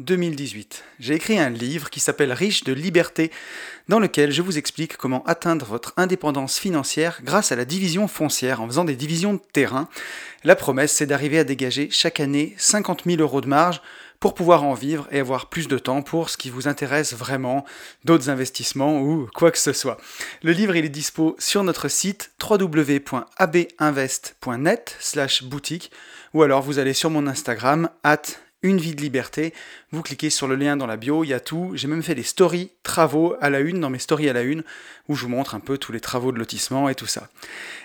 2018. J'ai écrit un livre qui s'appelle Riche de liberté, dans lequel je vous explique comment atteindre votre indépendance financière grâce à la division foncière en faisant des divisions de terrain. La promesse, c'est d'arriver à dégager chaque année 50 000 euros de marge pour pouvoir en vivre et avoir plus de temps pour ce qui vous intéresse vraiment, d'autres investissements ou quoi que ce soit. Le livre il est dispo sur notre site www.abinvest.net slash boutique ou alors vous allez sur mon Instagram at une vie de liberté. Vous cliquez sur le lien dans la bio, il y a tout. J'ai même fait des stories travaux à la une, dans mes stories à la une, où je vous montre un peu tous les travaux de lotissement et tout ça.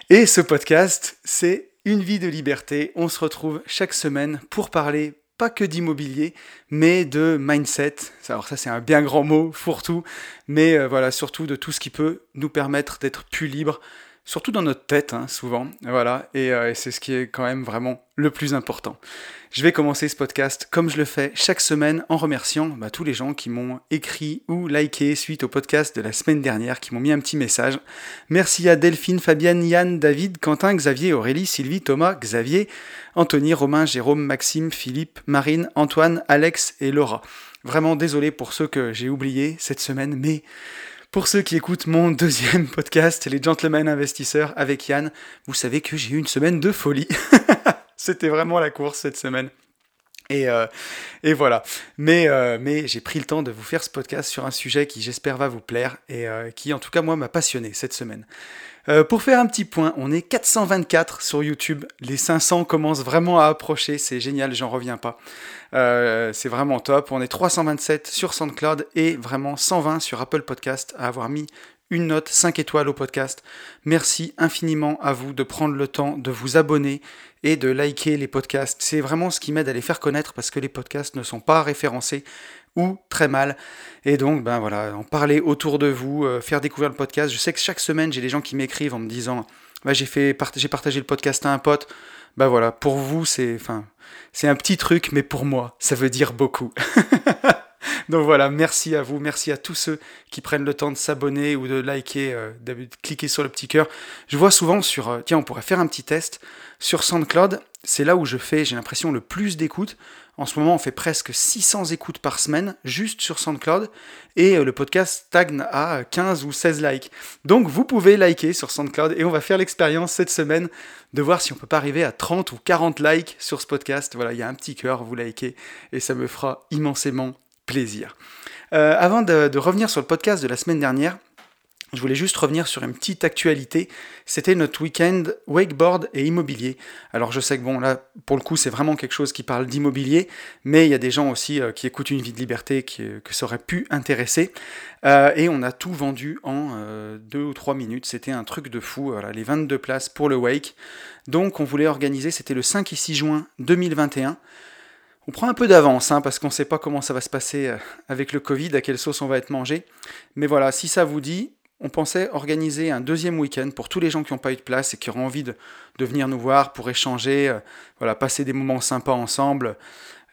Et ce podcast, c'est une vie de liberté. On se retrouve chaque semaine pour parler pas que d'immobilier, mais de mindset. Alors ça c'est un bien grand mot, fourre-tout, mais euh, voilà, surtout de tout ce qui peut nous permettre d'être plus libres, surtout dans notre tête, hein, souvent. Voilà, euh, et, c'est ce qui est quand même vraiment le plus important. Je vais commencer ce podcast comme je le fais chaque semaine en remerciant bah, tous les gens qui m'ont écrit ou liké suite au podcast de la semaine dernière, qui m'ont mis un petit message. Merci à Delphine, Fabienne, Yann, David, Quentin, Xavier, Aurélie, Sylvie, Thomas, Xavier, Anthony, Romain, Jérôme, Maxime, Philippe, Marine, Antoine, Alex et Laura. Vraiment désolé pour ceux que j'ai oubliés cette semaine, mais pour ceux qui écoutent mon deuxième podcast, Les Gentlemen Investisseurs avec Yann, vous savez que j'ai eu une semaine de folie. C'était vraiment la course cette semaine. Et, euh, et, voilà. Mais, euh, mais j'ai pris le temps de vous faire ce podcast sur un sujet qui j'espère va vous plaire et euh, qui en tout cas moi m'a passionné cette semaine. pour faire un petit point, on est 424 sur YouTube. Les 500 commencent vraiment à approcher. C'est génial, j'en reviens pas. c'est vraiment top. On est 327 sur SoundCloud et vraiment 120 sur Apple Podcast à avoir mis une note 5 étoiles au podcast. Merci infiniment à vous de prendre le temps de vous abonner et de liker les podcasts. C'est vraiment ce qui m'aide à les faire connaître parce que les podcasts ne sont pas référencés ou très mal. Et donc, ben voilà, en parler autour de vous, euh, faire découvrir le podcast. Je sais que chaque semaine, j'ai des gens qui m'écrivent en me disant bah, j'ai fait j'ai partagé le podcast à un pote. Ben voilà, pour vous, c'est c'est un petit truc, mais pour moi, ça veut dire beaucoup. Donc voilà, merci à vous, merci à tous ceux qui prennent le temps de s'abonner ou de liker, euh, de cliquer sur le petit cœur. Je vois souvent sur, euh, tiens, on pourrait faire un petit test sur SoundCloud. C'est là où je fais, j'ai l'impression, le plus d'écoutes. En ce moment, on fait presque 600 écoutes par semaine, juste sur SoundCloud, et euh, le podcast stagne à 15 ou 16 likes. Donc vous pouvez liker sur SoundCloud, et on va faire l'expérience cette semaine de voir si on peut pas arriver à 30 ou 40 likes sur ce podcast. Voilà, il y a un petit cœur, vous likez, et ça me fera immensément plaisir. Euh, avant de, revenir sur le podcast de la semaine dernière, je voulais juste revenir sur une petite actualité. C'était notre week-end wakeboard et immobilier. Alors je sais que bon là, pour le coup, c'est vraiment quelque chose qui parle d'immobilier, mais il y a des gens aussi euh, qui écoutent une vie de liberté qui, euh, que ça aurait pu intéresser. et on a tout vendu en deux ou trois minutes. C'était un truc de fou. Les 22 places pour le wake. Donc on voulait organiser, c'était le 5 et 6 juin 2021. On prend un peu d'avance, hein, parce qu'on ne sait pas comment ça va se passer euh, avec le Covid, à quelle sauce on va être mangé. Mais voilà, si ça vous dit, on pensait organiser un deuxième week-end pour tous les gens qui n'ont pas eu de place et qui auront envie de, venir nous voir pour échanger, euh, voilà, passer des moments sympas ensemble.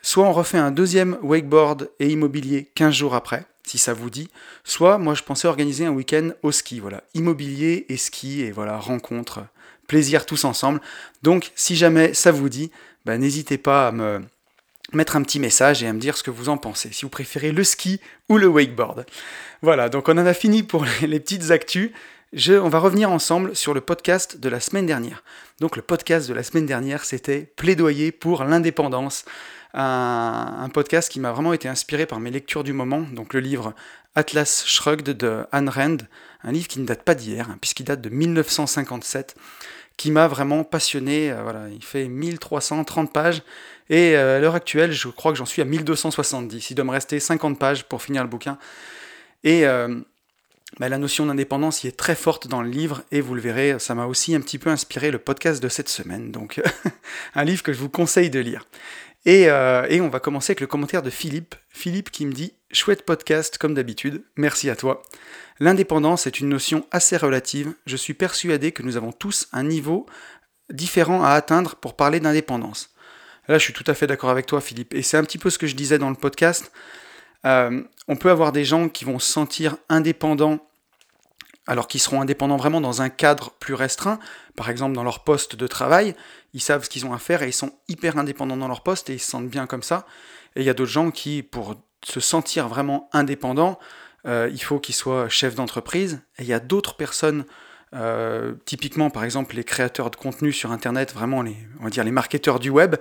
Soit on refait un deuxième wakeboard et immobilier 15 jours après, si ça vous dit. Soit moi je pensais organiser un week-end au ski, voilà, immobilier et ski et voilà, rencontre, plaisir tous ensemble. Donc si jamais ça vous dit, bah, n'hésitez pas à me, mettre un petit message et à me dire ce que vous en pensez, si vous préférez le ski ou le wakeboard. Voilà, donc on en a fini pour les petites actus. Je, on va revenir ensemble sur le podcast de la semaine dernière. Donc le podcast de la semaine dernière, c'était Plaidoyer pour l'indépendance, un, podcast qui m'a vraiment été inspiré par mes lectures du moment, donc le livre Atlas Shrugged de Anne Rand, un livre qui ne date pas d'hier, hein, puisqu'il date de 1957 qui m'a vraiment passionné. Euh, voilà, il fait 1330 pages et euh, à l'heure actuelle, je crois que j'en suis à 1270. Il doit me rester 50 pages pour finir le bouquin. Et euh, bah, la notion d'indépendance y est très forte dans le livre et vous le verrez, ça m'a aussi un petit peu inspiré le podcast de cette semaine. Donc un livre que je vous conseille de lire. Et, et, on va commencer avec le commentaire de Philippe. Philippe qui me dit Chouette podcast comme d'habitude, merci à toi. L'indépendance est une notion assez relative. Je suis persuadé que nous avons tous un niveau différents à atteindre pour parler d'indépendance. Là, je suis tout à fait d'accord avec toi, Philippe. Et c'est un petit peu ce que je disais dans le podcast. Euh, on peut avoir des gens qui vont se sentir indépendants, alors qu'ils seront indépendants vraiment dans un cadre plus restreint, par exemple dans leur poste de travail, ils savent ce qu'ils ont à faire et ils sont hyper indépendants dans leur poste et ils se sentent bien comme ça. Et il y a d'autres gens qui, pour se sentir vraiment indépendants, euh, il faut qu'ils soient chefs d'entreprise. Et il y a d'autres personnes, euh, typiquement par exemple les créateurs de contenu sur Internet, vraiment les, on va dire les marketeurs du web,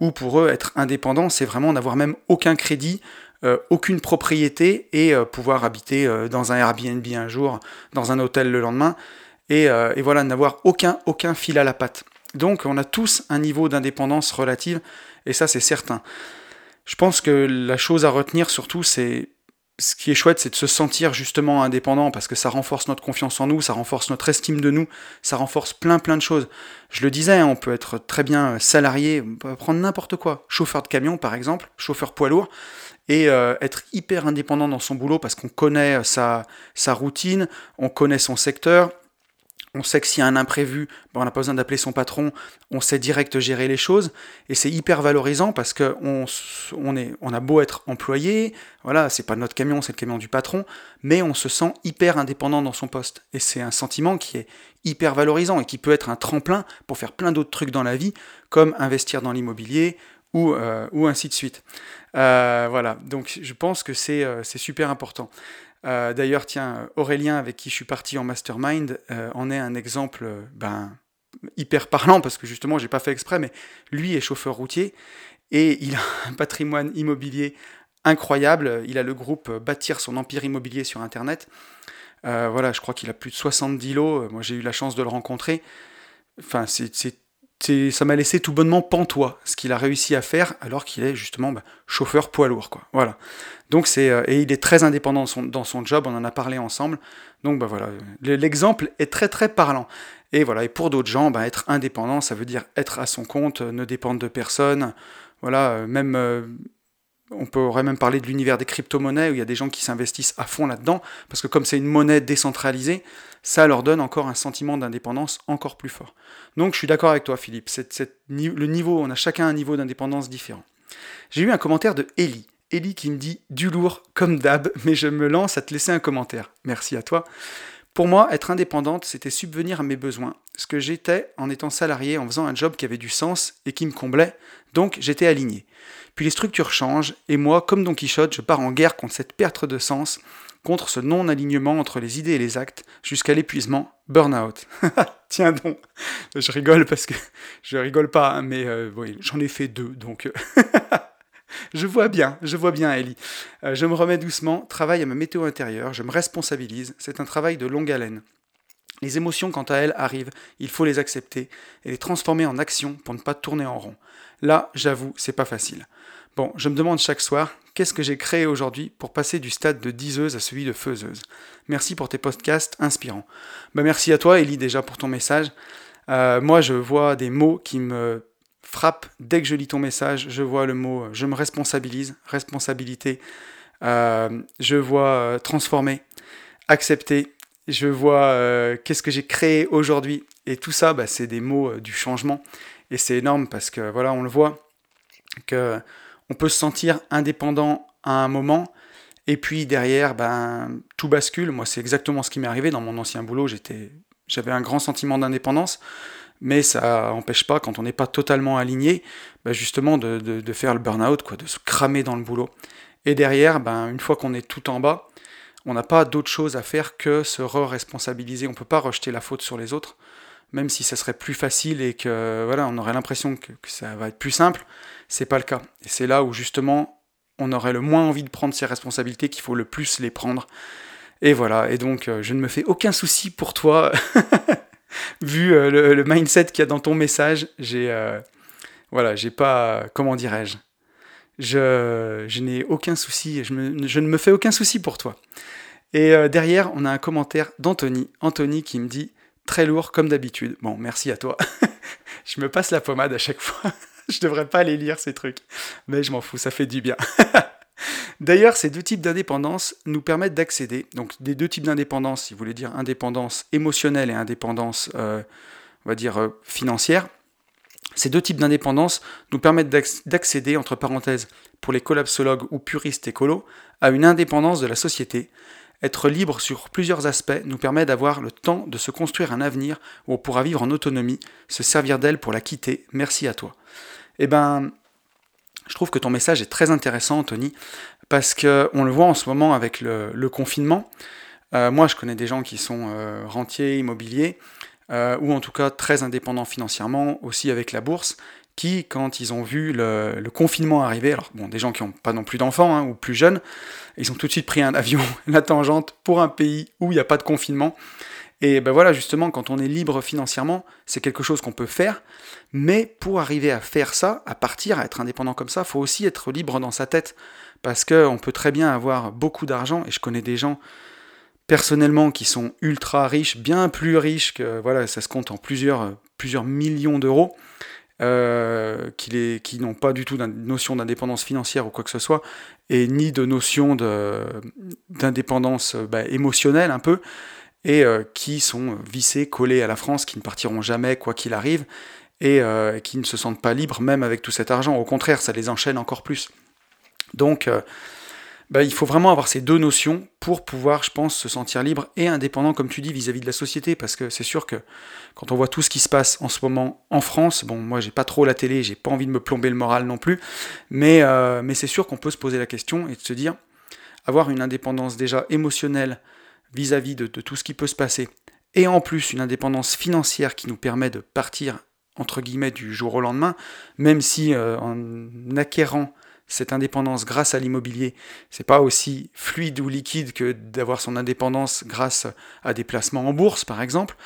où pour eux être indépendant, c'est vraiment n'avoir même aucun crédit, euh, aucune propriété et pouvoir habiter dans un Airbnb un jour, dans un hôtel le lendemain, et, et voilà, n'avoir aucun, aucun fil à la patte. Donc on a tous un niveau d'indépendance relative, et ça c'est certain. Je pense que la chose à retenir surtout, c'est ce qui est chouette, c'est de se sentir justement indépendant parce que ça renforce notre confiance en nous, ça renforce notre estime de nous, ça renforce plein plein de choses. Je le disais, hein, on peut être très bien salarié, on peut prendre n'importe quoi, chauffeur de camion par exemple, chauffeur poids lourd, et euh, être hyper indépendant dans son boulot parce qu'on connaît sa, sa routine, on connaît son secteur, on sait que s'il y a un imprévu, ben, on n'a pas besoin d'appeler son patron, on sait direct gérer les choses, et c'est hyper valorisant parce qu'on on a beau être employé, voilà, c'est pas notre camion, c'est le camion du patron, mais on se sent hyper indépendant dans son poste. Et c'est un sentiment qui est hyper valorisant et qui peut être un tremplin pour faire plein d'autres trucs dans la vie, comme investir dans l'immobilier ou, euh, ou ainsi de suite. Euh, voilà, donc je pense que c'est euh, super important. Euh, d'ailleurs, tiens, Aurélien, avec qui je suis parti en mastermind, euh, en est un exemple ben, hyper parlant, parce que justement, j'ai pas fait exprès, mais lui est chauffeur routier, et il a un patrimoine immobilier incroyable. Il a le groupe Bâtir son empire immobilier sur Internet. Euh, voilà, je crois qu'il a plus de 70 lots. Moi, j'ai eu la chance de le rencontrer. Enfin, c'est ça m'a laissé tout bonnement pantois ce qu'il a réussi à faire alors qu'il est justement bah, chauffeur poids lourd. Voilà. Donc c'est euh, et il est très indépendant dans son, job, on en a parlé ensemble. Donc bah voilà, l'exemple est très très parlant. Et voilà, pour d'autres gens, bah, être indépendant, ça veut dire être à son compte, euh, ne dépendre de personne. Voilà, euh, même on pourrait même parler de l'univers des crypto-monnaies où il y a des gens qui s'investissent à fond là-dedans parce que comme c'est une monnaie décentralisée, ça leur donne encore un sentiment d'indépendance encore plus fort. Donc je suis d'accord avec toi Philippe, le niveau, on a chacun un niveau d'indépendance différent. J'ai eu un commentaire de Ellie. Ellie qui me dit du lourd comme d'hab, mais je me lance à te laisser un commentaire. Merci à toi. Pour moi, être indépendante, c'était subvenir à mes besoins. Ce que j'étais en étant salarié, en faisant un job qui avait du sens et qui me comblait, donc j'étais aligné. Puis les structures changent, et moi, comme Don Quichotte, je pars en guerre contre cette perte de sens, contre ce non-alignement entre les idées et les actes, jusqu'à l'épuisement, burn-out. Tiens donc, je rigole parce que je rigole pas, hein, mais euh, j'en ai fait deux, donc euh, je vois bien, je vois bien, Ellie. Euh, je me remets doucement, travaille à ma météo intérieure, je me responsabilise, c'est un travail de longue haleine. Les émotions, quant à elles, arrivent, il faut les accepter et les transformer en action pour ne pas tourner en rond. Là, j'avoue, c'est pas facile. Bon, je me demande chaque soir, qu'est-ce que j'ai créé aujourd'hui pour passer du stade de diseuse à celui de faiseuse? Merci pour tes podcasts inspirants. Bah, merci à toi, Ellie, déjà pour ton message. Euh, moi, je vois des mots qui me frappent dès que je lis ton message. Je vois le mot je me responsabilise, responsabilité. Euh, je vois euh, transformer, accepter. Je vois qu'est-ce que j'ai créé aujourd'hui. Et tout ça, bah, c'est des mots du changement. Et c'est énorme parce que voilà, on le voit que on peut se sentir indépendant à un moment, et puis derrière, ben, tout bascule. Moi, c'est exactement ce qui m'est arrivé dans mon ancien boulot. J'étais, j'avais un grand sentiment d'indépendance, mais ça n'empêche pas, quand on n'est pas totalement aligné, ben, justement de, faire le burn-out, quoi, de se cramer dans le boulot. Et derrière, ben, une fois qu'on est tout en bas, on n'a pas d'autre chose à faire que se re-responsabiliser. On ne peut pas rejeter la faute sur les autres même si ça serait plus facile et que voilà, on aurait l'impression que, ça va être plus simple, c'est pas le cas. Et c'est là où justement on aurait le moins envie de prendre ses responsabilités qu'il faut le plus les prendre. Et voilà, et donc euh, je ne me fais aucun souci pour toi, vu euh, le, mindset qu'il y a dans ton message. J'ai euh, voilà, j'ai pas, comment dirais-je, je, n'ai aucun souci, je, je, ne me fais aucun souci pour toi. Et derrière, on a un commentaire d'Anthony, Anthony qui me dit Très lourd comme d'habitude. Bon, merci à toi. je me passe la pommade à chaque fois. je devrais pas aller lire ces trucs. Mais je m'en fous, ça fait du bien. D'ailleurs, ces deux types d'indépendance nous permettent d'accéder, donc des deux types d'indépendance, si vous voulez dire indépendance émotionnelle et indépendance, euh, on va dire, financière. Ces deux types d'indépendance nous permettent d'accéder, entre parenthèses, pour les collapsologues ou puristes écolos, à une indépendance de la société. Être libre sur plusieurs aspects nous permet d'avoir le temps de se construire un avenir où on pourra vivre en autonomie, se servir d'elle pour la quitter. Merci à toi. Eh ben, je trouve que ton message est très intéressant, Anthony, parce qu'on le voit en ce moment avec le, confinement. Euh, moi, je connais des gens qui sont euh, rentiers, immobiliers, euh, ou en tout cas très indépendants financièrement, aussi avec la bourse, qui, quand ils ont vu le, confinement arriver, alors bon, des gens qui n'ont pas non plus d'enfants hein, ou plus jeunes, ils ont tout de suite pris un avion, la tangente, pour un pays où il n'y a pas de confinement. Et ben voilà, justement, quand on est libre financièrement, c'est quelque chose qu'on peut faire, mais pour arriver à faire ça, à partir, à être indépendant comme ça, il faut aussi être libre dans sa tête, parce qu'on peut très bien avoir beaucoup d'argent, et je connais des gens personnellement qui sont ultra riches, bien plus riches que voilà, ça se compte en plusieurs, plusieurs millions d'euros, euh, qui, n'ont pas du tout de notion d'indépendance financière ou quoi que ce soit, et ni de notion d'indépendance bah, émotionnelle un peu, et euh, qui sont vissés, collés à la France, qui ne partiront jamais quoi qu'il arrive, et euh, qui ne se sentent pas libres même avec tout cet argent. Au contraire, ça les enchaîne encore plus. Donc, bah, il faut vraiment avoir ces deux notions pour pouvoir, je pense, se sentir libre et indépendant, comme tu dis, vis-à-vis de la société, parce que c'est sûr que quand on voit tout ce qui se passe en ce moment en France, bon, moi j'ai pas trop la télé, j'ai pas envie de me plomber le moral non plus, mais, euh, mais c'est sûr qu'on peut se poser la question et de se dire, avoir une indépendance déjà émotionnelle vis-à-vis de, tout ce qui peut se passer, et en plus une indépendance financière qui nous permet de partir entre guillemets du jour au lendemain, même si euh, en acquérant cette indépendance grâce à l'immobilier, c'est pas aussi fluide ou liquide que d'avoir son indépendance grâce à des placements en bourse, par exemple.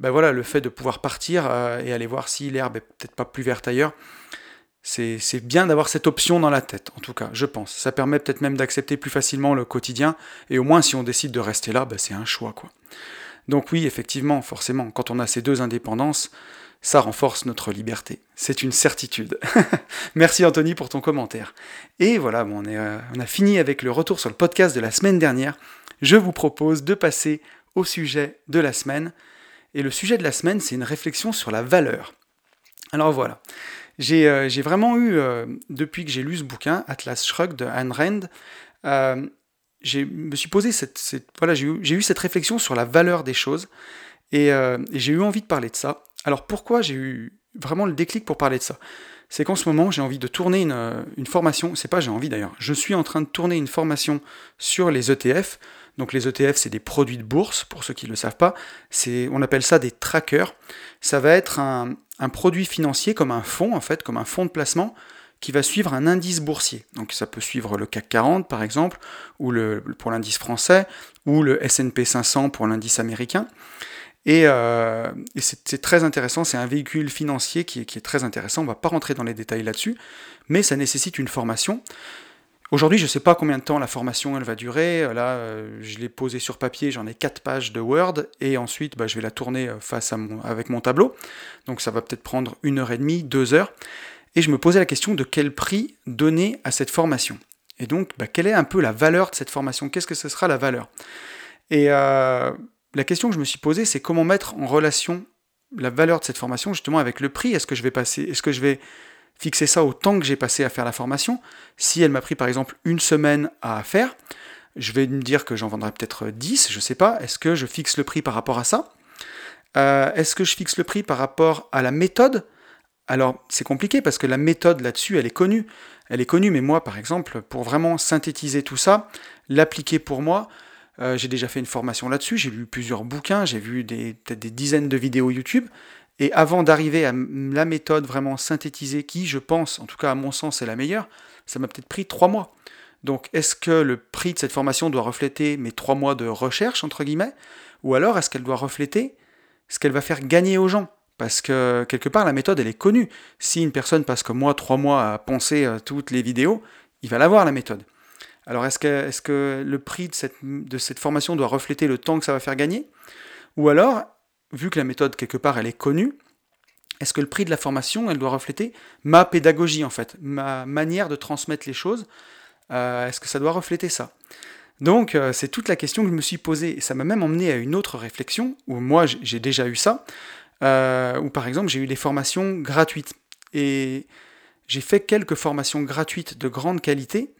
Ben voilà, le fait de pouvoir partir euh, et aller voir si l'herbe est peut-être pas plus verte ailleurs, c'est bien d'avoir cette option dans la tête, en tout cas, je pense. Ça permet peut-être même d'accepter plus facilement le quotidien, et au moins si on décide de rester là, ben c'est un choix, quoi. Donc oui, effectivement, forcément, quand on a ces deux indépendances, ça renforce notre liberté. C'est une certitude. Merci Anthony pour ton commentaire. Et voilà, bon, on, euh, on, a fini avec le retour sur le podcast de la semaine dernière. Je vous propose de passer au sujet de la semaine. Et le sujet de la semaine, c'est une réflexion sur la valeur. Alors voilà, j'ai euh, vraiment eu, euh, depuis que j'ai lu ce bouquin, Atlas Shrugged de Ayn Rand, cette, j'ai eu, eu, cette réflexion sur la valeur des choses. et j'ai eu envie de parler de ça. Alors pourquoi j'ai eu vraiment le déclic pour parler de ça? C'est qu'en ce moment j'ai envie de tourner une, euh, une formation, c'est pas j'ai envie d'ailleurs, je suis en train de tourner une formation sur les ETF. Donc les ETF c'est des produits de bourse, pour ceux qui ne le savent pas, on appelle ça des trackers. Ça va être un, produit financier comme un fonds en fait, comme un fonds de placement qui va suivre un indice boursier. Donc ça peut suivre le CAC 40 par exemple, ou le, pour l'indice français, ou le S&P 500 pour l'indice américain. Euh, et, c'est très intéressant, c'est un véhicule financier qui est, très intéressant, on ne va pas rentrer dans les détails là-dessus, mais ça nécessite une formation. Aujourd'hui, je ne sais pas combien de temps la formation elle va durer. Là, euh, je l'ai posée sur papier, j'en ai 4 pages de Word, et ensuite bah, je vais la tourner euh, face à mon, avec mon tableau. Donc ça va peut-être prendre une heure et demie, deux heures. Et je me posais la question de quel prix donner à cette formation. Et donc, bah, quelle est un peu la valeur de cette formation? Qu'est-ce que ce sera la valeur? Et la question que je me suis posée, c'est comment mettre en relation la valeur de cette formation justement avec le prix. Est-ce que je vais passer, est-ce que je vais fixer ça au temps que j'ai passé à faire la formation? Si elle m'a pris par exemple une semaine à faire, je vais me dire que j'en vendrai peut-être 10, je ne sais pas. Est-ce que je fixe le prix par rapport à ça? Euh, Est-ce que je fixe le prix par rapport à la méthode? Alors c'est compliqué parce que la méthode là-dessus, elle est connue. Elle est connue, mais moi par exemple, pour vraiment synthétiser tout ça, l'appliquer pour moi, euh, j'ai déjà fait une formation là-dessus, j'ai lu plusieurs bouquins, j'ai vu peut-être des dizaines de vidéos YouTube. Et avant d'arriver à la méthode vraiment synthétisée, qui, je pense, en tout cas à mon sens, est la meilleure, ça m'a peut-être pris trois mois. Donc, est-ce que le prix de cette formation doit refléter mes trois mois de recherche, entre guillemets, ou alors est-ce qu'elle doit refléter ce qu'elle va faire gagner aux gens? Parce que quelque part, la méthode, elle est connue. Si une personne passe comme moi trois mois à penser à toutes les vidéos, il va l'avoir, la méthode. Alors est-ce que, le prix de cette, formation doit refléter le temps que ça va faire gagner? Ou alors, vu que la méthode quelque part elle est connue, est-ce que le prix de la formation elle doit refléter ma pédagogie en fait, ma manière de transmettre les choses? Euh, Est-ce que ça doit refléter ça? Donc euh, c'est toute la question que je me suis posée et ça m'a même emmené à une autre réflexion où moi j'ai déjà eu ça. euh, où par exemple j'ai eu des formations gratuites. Et j'ai fait quelques formations gratuites de grande qualité,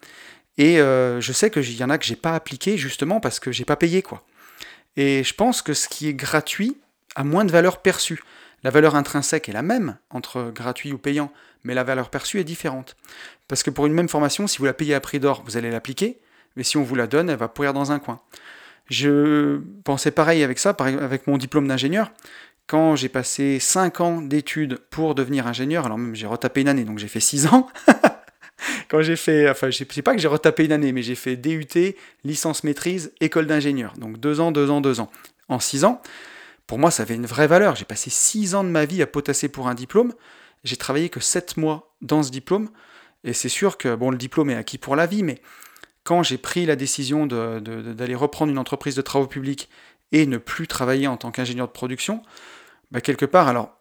et euh, je sais qu'il y en a que j'ai pas appliqué justement parce que j'ai pas payé quoi. Et je pense que ce qui est gratuit a moins de valeur perçue. La valeur intrinsèque est la même entre gratuit ou payant, mais la valeur perçue est différente. Parce que pour une même formation, si vous la payez à prix d'or, vous allez l'appliquer, mais si on vous la donne, elle va pourrir dans un coin. Je pensais pareil avec ça, avec mon diplôme d'ingénieur. Quand j'ai passé 5 ans d'études pour devenir ingénieur, alors même j'ai retapé une année, donc j'ai fait 6 ans. Quand j'ai fait, enfin, je sais pas que j'ai retapé une année, mais j'ai fait DUT, licence maîtrise, école d'ingénieur. Donc 2 ans, 2 ans, 2 ans. En 6 ans, pour moi, ça avait une vraie valeur. J'ai passé 6 ans de ma vie à potasser pour un diplôme. J'ai travaillé que 7 mois dans ce diplôme. Et c'est sûr que, bon, le diplôme est acquis pour la vie, mais quand j'ai pris la décision d'aller reprendre une entreprise de travaux publics et ne plus travailler en tant qu'ingénieur de production, bah quelque part, alors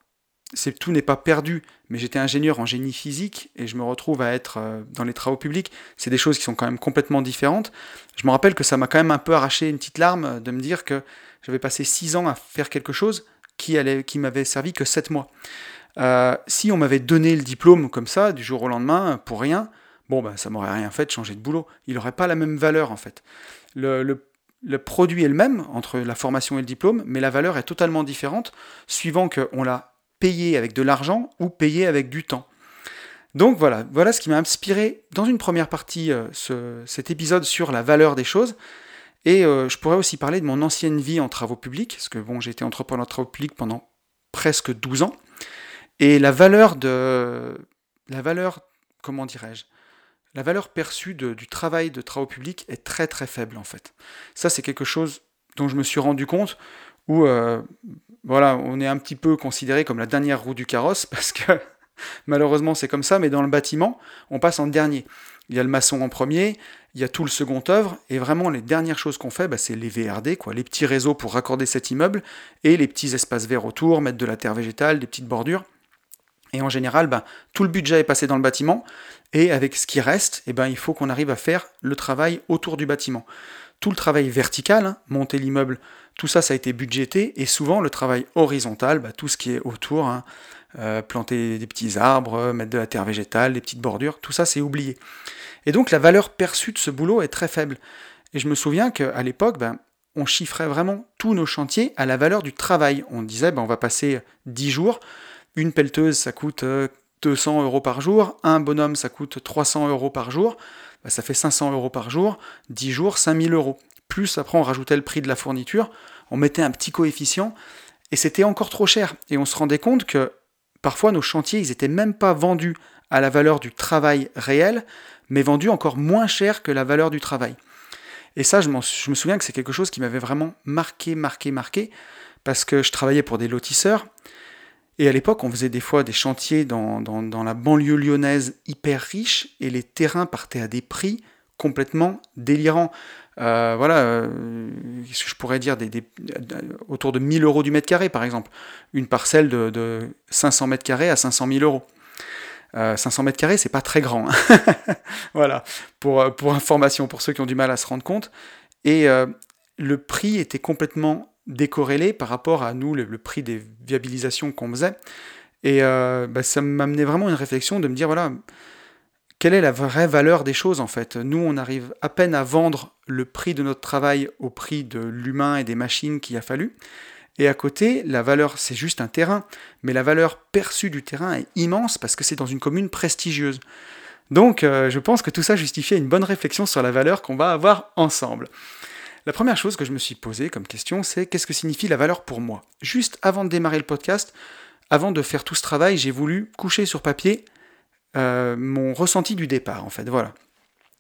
tout n'est pas perdu, mais j'étais ingénieur en génie physique et je me retrouve à être euh, dans les travaux publics. C'est des choses qui sont quand même complètement différentes. Je me rappelle que ça m'a quand même un peu arraché une petite larme de me dire que j'avais passé six ans à faire quelque chose qui, allait, qui m'avait servi que sept mois. Euh, si on m'avait donné le diplôme comme ça, du jour au lendemain, pour rien, bon, ben, ça m'aurait rien fait de changer de boulot. Il n'aurait pas la même valeur, en fait. Le, le, produit est le même entre la formation et le diplôme, mais la valeur est totalement différente, suivant qu'on l'a payé avec de l'argent ou payé avec du temps. Donc voilà, voilà ce qui m'a inspiré dans une première partie euh, ce, cet épisode sur la valeur des choses. Et euh, je pourrais aussi parler de mon ancienne vie en travaux publics, parce que bon, j'ai été entrepreneur de travaux publics pendant presque 12 ans. Et la valeur de. La valeur, comment dirais-je La valeur perçue du travail de travaux publics est très très faible en fait. Ça, c'est quelque chose dont je me suis rendu compte où euh, voilà, on est un petit peu considéré comme la dernière roue du carrosse parce que malheureusement c'est comme ça, mais dans le bâtiment, on passe en dernier. Il y a le maçon en premier, il y a tout le second œuvre, et vraiment les dernières choses qu'on fait, bah, c'est les VRD, les petits réseaux pour raccorder cet immeuble, et les petits espaces verts autour, mettre de la terre végétale, des petites bordures. Et en général, bah, tout le budget est passé dans le bâtiment, et avec ce qui reste, eh ben, il faut qu'on arrive à faire le travail autour du bâtiment. Tout le travail vertical, hein, monter l'immeuble, tout ça, ça a été budgété, et souvent le travail horizontal, bah, tout ce qui est autour, hein, euh, planter des petits arbres, mettre de la terre végétale, des petites bordures, tout ça c'est oublié. Et donc la valeur perçue de ce boulot est très faible. Et je me souviens qu'à l'époque, ben, on chiffrait vraiment tous nos chantiers à la valeur du travail. On disait, ben, on va passer 10 jours, une pelleteuse ça coûte 200 euh, euros par jour, un bonhomme ça coûte 300 euros par jour, ben, ça fait 500 euros par jour, 10 jours, 5000 euros. Plus après on rajoutait le prix de la fourniture, on mettait un petit coefficient, et c'était encore trop cher. Et on se rendait compte que parfois nos chantiers, ils étaient même pas vendus à la valeur du travail réel, mais vendus encore moins cher que la valeur du travail. Et ça, je, je me souviens que c'est quelque chose qui m'avait vraiment marqué, marqué, marqué, parce que je travaillais pour des lotisseurs, et à l'époque, on faisait des fois des chantiers dans, dans, la banlieue lyonnaise hyper riche, et les terrains partaient à des prix complètement délirants. Euh, voilà, euh, ce que je pourrais dire, autour de 1000 euros du mètre carré, par exemple. Une parcelle de, de 500 mètres carrés à 500 000 euros. 500 euh, mètres carrés, c'est pas très grand. Hein. voilà, pour, euh, pour information, pour ceux qui ont du mal à se rendre compte. Et le prix était complètement décorrélé par rapport à nous, le, prix des viabilisations qu'on faisait. Et bah, ça m'amenait vraiment une réflexion de me dire, voilà, quelle est la vraie valeur des choses en fait? Nous, on arrive à peine à vendre le prix de notre travail au prix de l'humain et des machines qu'il a fallu. Et à côté, la valeur, c'est juste un terrain, mais la valeur perçue du terrain est immense parce que c'est dans une commune prestigieuse. Donc euh, je pense que tout ça justifiait une bonne réflexion sur la valeur qu'on va avoir ensemble. La première chose que je me suis posée comme question, c'est qu'est-ce que signifie la valeur pour moi? Juste avant de démarrer le podcast, avant de faire tout ce travail, j'ai voulu coucher sur papier euh, mon ressenti du départ, en fait. Voilà.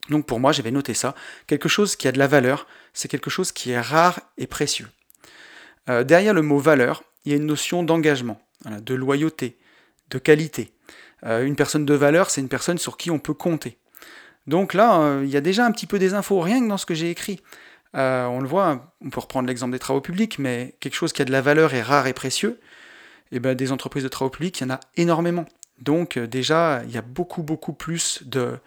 Donc pour moi, j'avais noté ça. Quelque chose qui a de la valeur, c'est quelque chose qui est rare et précieux. Euh, derrière le mot valeur, il y a une notion d'engagement, de loyauté, de qualité. Euh, une personne de valeur, c'est une personne sur qui on peut compter. Donc là, il y a déjà un petit peu des infos, rien que dans ce que j'ai écrit. on le voit, on peut reprendre l'exemple des travaux publics, mais quelque chose qui a de la valeur et rare et précieux, et eh ben, des entreprises de travaux publics, il y en a énormément. Donc déjà, il y a beaucoup, beaucoup plus de,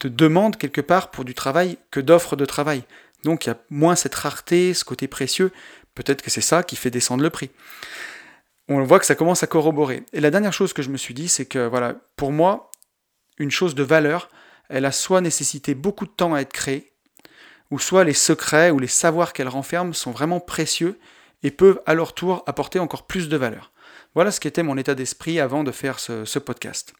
de demandes quelque part pour du travail que d'offres de travail. Donc il y a moins cette rareté, ce côté précieux, Peut-être que c'est ça qui fait descendre le prix. on voit que ça commence à corroborer. Et la dernière chose que je me suis dit, c'est que voilà, pour moi, une chose de valeur, elle a soit nécessité beaucoup de temps à être créée, ou soit les secrets ou les savoirs qu'elle renferme sont vraiment précieux et peuvent à leur tour apporter encore plus de valeur. Voilà ce qu'était mon état d'esprit avant de faire ce, podcast.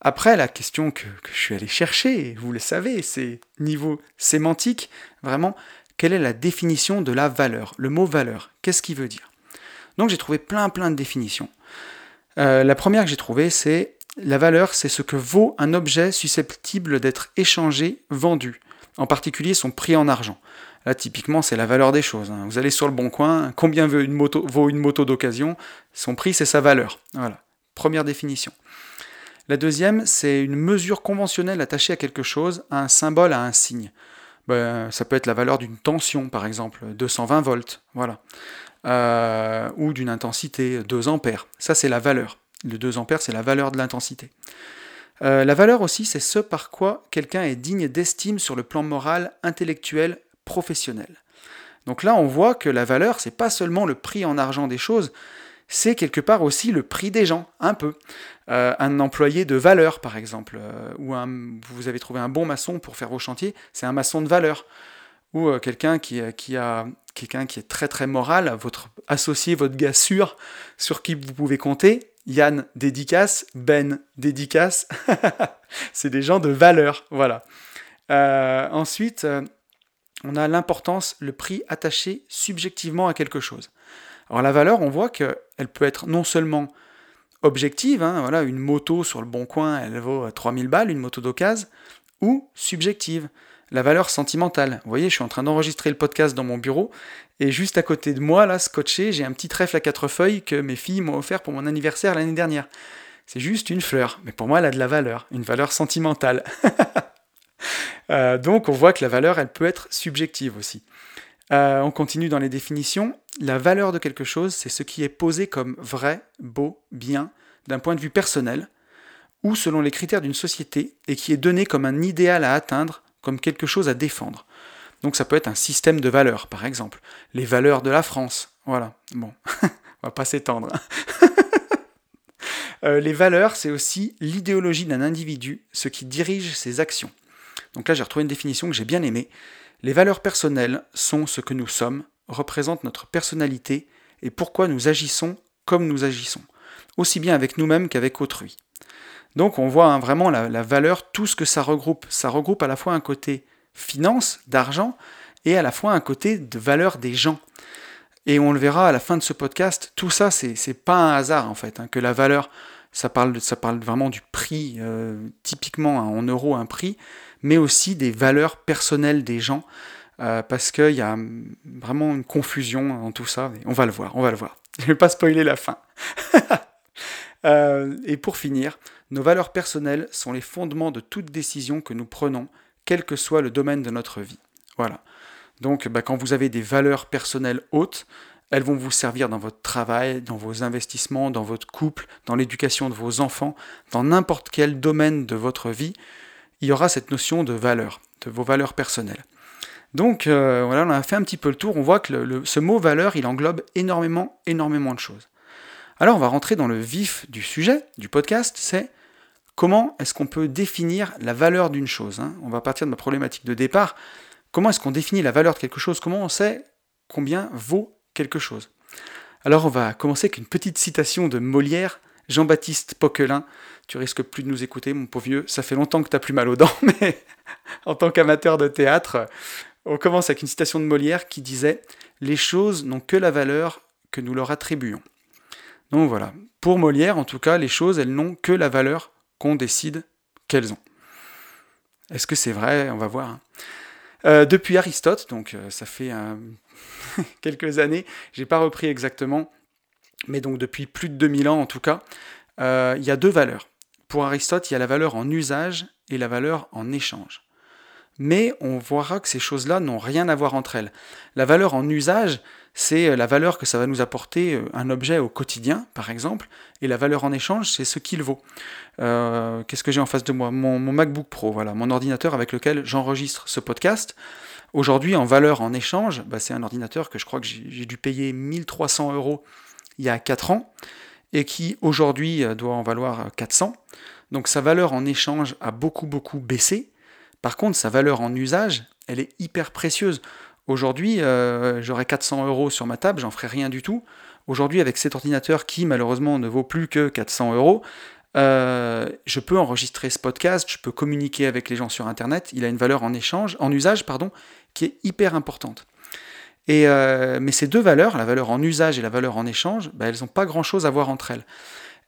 Après, la question que, je suis allé chercher, vous le savez, c'est niveau sémantique, vraiment, quelle est la définition de la valeur Le mot valeur, qu'est-ce qu'il veut dire? Donc j'ai trouvé plein plein de définitions. Euh, la première que j'ai trouvée, c'est la valeur, c'est ce que vaut un objet susceptible d'être échangé, vendu, en particulier son prix en argent. Là, typiquement, c'est la valeur des choses. Hein. Vous allez sur le bon coin, combien vaut une moto, vaut une moto d'occasion Son prix, c'est sa valeur. Voilà, première définition. La deuxième, c'est une mesure conventionnelle attachée à quelque chose, à un symbole, à un signe. Ben, ça peut être la valeur d'une tension, par exemple, 220 volts, voilà. Euh, ou d'une intensité, 2 ampères. Ça, c'est la valeur. Le 2 ampères, c'est la valeur de l'intensité. Euh, la valeur aussi, c'est ce par quoi quelqu'un est digne d'estime sur le plan moral, intellectuel, professionnel. Donc là, on voit que la valeur, c'est pas seulement le prix en argent des choses, c'est quelque part aussi le prix des gens, un peu. Euh, un employé de valeur, par exemple, euh, ou un, vous avez trouvé un bon maçon pour faire vos chantiers, c'est un maçon de valeur. Ou euh, quelqu'un qui, qui, a quelqu'un qui est très très moral, votre associé, votre gars sûr, sur qui vous pouvez compter. Yann dédicace, Ben dédicace, c'est des gens de valeur, voilà. ensuite, on a l'importance, le prix attaché subjectivement à quelque chose. Alors la valeur, on voit qu'elle peut être non seulement objective, hein, voilà, une moto sur le bon coin, elle vaut 3000 balles, une moto d'occasion, ou subjective, la valeur sentimentale. Vous voyez, je suis en train d'enregistrer le podcast dans mon bureau, et juste à côté de moi, là, scotché, j'ai un petit trèfle à quatre feuilles que mes filles m'ont offert pour mon anniversaire l'année dernière. C'est juste une fleur, mais pour moi, elle a de la valeur, une valeur sentimentale. Euh, donc on voit que la valeur, elle peut être subjective aussi. Euh, on continue dans les définitions. La valeur de quelque chose, c'est ce qui est posé comme vrai, beau, bien, d'un point de vue personnel, ou selon les critères d'une société, et qui est donné comme un idéal à atteindre, comme quelque chose à défendre. Donc ça peut être un système de valeurs, par exemple. Les valeurs de la France. Voilà. Bon, on va pas s'étendre. Euh, les valeurs, c'est aussi l'idéologie d'un individu, ce qui dirige ses actions. Donc là, j'ai retrouvé une définition que j'ai bien aimée. Les valeurs personnelles sont ce que nous sommes, représentent notre personnalité et pourquoi nous agissons comme nous agissons, aussi bien avec nous-mêmes qu'avec autrui. Donc on voit hein, vraiment la, valeur, tout ce que ça regroupe. Ça regroupe à la fois un côté finance, d'argent, et à la fois un côté de valeur des gens. Et on le verra à la fin de ce podcast, tout ça, c'est pas un hasard en fait, hein, que la valeur, ça parle, ça parle vraiment du prix, euh, typiquement hein, en euros un prix, mais aussi des valeurs personnelles des gens, euh, parce qu'il y a vraiment une confusion dans tout ça. on va le voir, on va le voir. Je ne vais pas spoiler la fin. Euh, et pour finir, nos valeurs personnelles sont les fondements de toute décision que nous prenons, quel que soit le domaine de notre vie. Voilà. Donc, bah, quand vous avez des valeurs personnelles hautes, elles vont vous servir dans votre travail, dans vos investissements, dans votre couple, dans l'éducation de vos enfants, dans n'importe quel domaine de votre vie il y aura cette notion de valeur, de vos valeurs personnelles. Donc euh, voilà, on a fait un petit peu le tour, on voit que ce mot valeur, il englobe énormément, énormément de choses. Alors on va rentrer dans le vif du sujet, du podcast, c'est comment est-ce qu'on peut définir la valeur d'une chose hein. On va partir de ma problématique de départ. Comment est-ce qu'on définit la valeur de quelque chose? Comment on sait combien vaut quelque chose? Alors on va commencer avec une petite citation de Molière, Jean-Baptiste Poquelin, tu risques plus de nous écouter, mon pauvre vieux. Ça fait longtemps que tu n'as plus mal aux dents, mais en tant qu'amateur de théâtre, on commence avec une citation de Molière qui disait Les choses n'ont que la valeur que nous leur attribuons. Donc voilà. Pour Molière, en tout cas, les choses, elles n'ont que la valeur qu'on décide qu'elles ont. Est-ce que c'est vrai? On va voir. Hein. Euh, depuis Aristote, donc euh, ça fait euh, quelques années, j'ai pas repris exactement, mais donc depuis plus de 2000 ans en tout cas, il y a deux valeurs. Pour Aristote, il y a la valeur en usage et la valeur en échange. Mais on verra que ces choses-là n'ont rien à voir entre elles. La valeur en usage, c'est euh, la valeur que ça va nous apporter euh, un objet au quotidien, par exemple, et la valeur en échange, c'est ce qu'il vaut. Euh, qu'est-ce que j'ai en face de moi? Mon, MacBook Pro, voilà, mon ordinateur avec lequel j'enregistre ce podcast. Aujourd'hui, en valeur en échange, bah, c'est un ordinateur que je crois que j'ai dû payer 1300 euros il y a 4 ans et qui aujourd'hui doit en valoir 400. Donc sa valeur en échange a beaucoup beaucoup baissé. Par contre, sa valeur en usage, elle est hyper précieuse. Aujourd'hui, j'aurais 400 euros sur ma table, j'en ferai rien du tout. Aujourd'hui, avec cet ordinateur qui malheureusement ne vaut plus que 400 euros, euh, je peux enregistrer ce podcast, je peux communiquer avec les gens sur Internet. Il a une valeur en échange, en usage, pardon, qui est hyper importante. Euh, mais ces deux valeurs, la valeur en usage et la valeur en échange, bah, elles n'ont pas grand-chose à voir entre elles.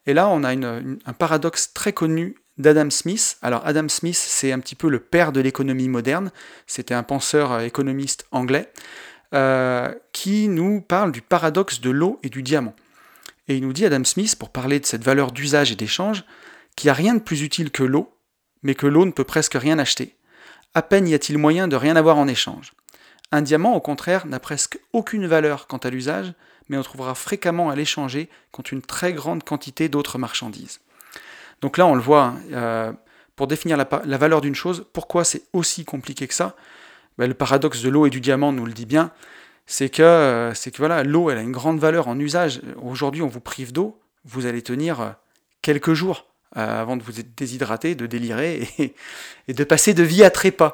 Et là, on a un paradoxe très connu d'Adam Smith. Alors Adam Smith, c'est un petit peu le père de l'économie moderne. C'était un penseur euh, économiste anglais. Euh, qui nous parle du paradoxe de l'eau et du diamant. Et il nous dit, Adam Smith, pour parler de cette valeur d'usage et d'échange, qu'il n'y a rien de plus utile que l'eau, mais que l'eau ne peut presque rien acheter. À peine y a-t-il moyen de rien avoir en échange. Un diamant, au contraire, n'a presque aucune valeur quant à l'usage, mais on trouvera fréquemment à l'échanger contre une très grande quantité d'autres marchandises. Donc là, on le voit, hein, euh, pour définir la, valeur d'une chose, pourquoi c'est aussi compliqué que ça? Bah, le paradoxe de l'eau et du diamant nous le dit bien, c'est que, euh, que voilà, l'eau, elle a une grande valeur en usage. Aujourd'hui, on vous prive d'eau, vous allez tenir euh, quelques jours avant de vous déshydrater, de délirer et, de passer de vie à trépas.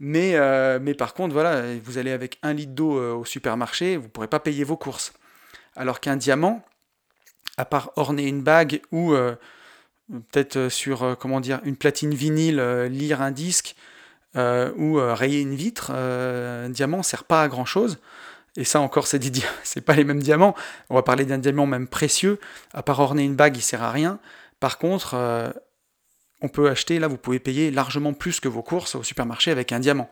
Mais, mais par contre, voilà, vous allez avec un litre d'eau au supermarché, vous ne pourrez pas payer vos courses. Alors qu'un diamant, à part orner une bague ou peut-être sur comment dire une platine vinyle, lire un disque, euh, ou euh, rayer une vitre, euh, un diamant ne sert pas à grand chose. Et ça encore, c'est dit, c'est pas les mêmes diamants. On va parler d'un diamant même précieux. À part orner une bague, il sert à rien. Par contre, on peut acheter, là, vous pouvez payer largement plus que vos courses au supermarché avec un diamant.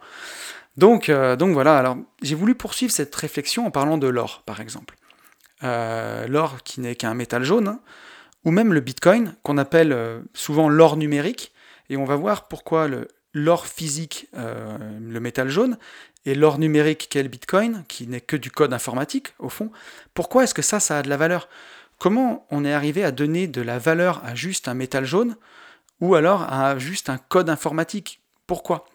Donc, donc voilà, alors j'ai voulu poursuivre cette réflexion en parlant de l'or, par exemple. l'or qui n'est qu'un métal jaune, hein, ou même le bitcoin, qu'on appelle souvent l'or numérique, et on va voir pourquoi l'or physique, euh, le métal jaune, et l'or numérique qu'est le Bitcoin, qui n'est que du code informatique, au fond, pourquoi est-ce que ça, ça a de la valeur? Comment on est arrivé à donner de la valeur à juste un métal jaune, ou alors à juste un code informatique Pourquoi?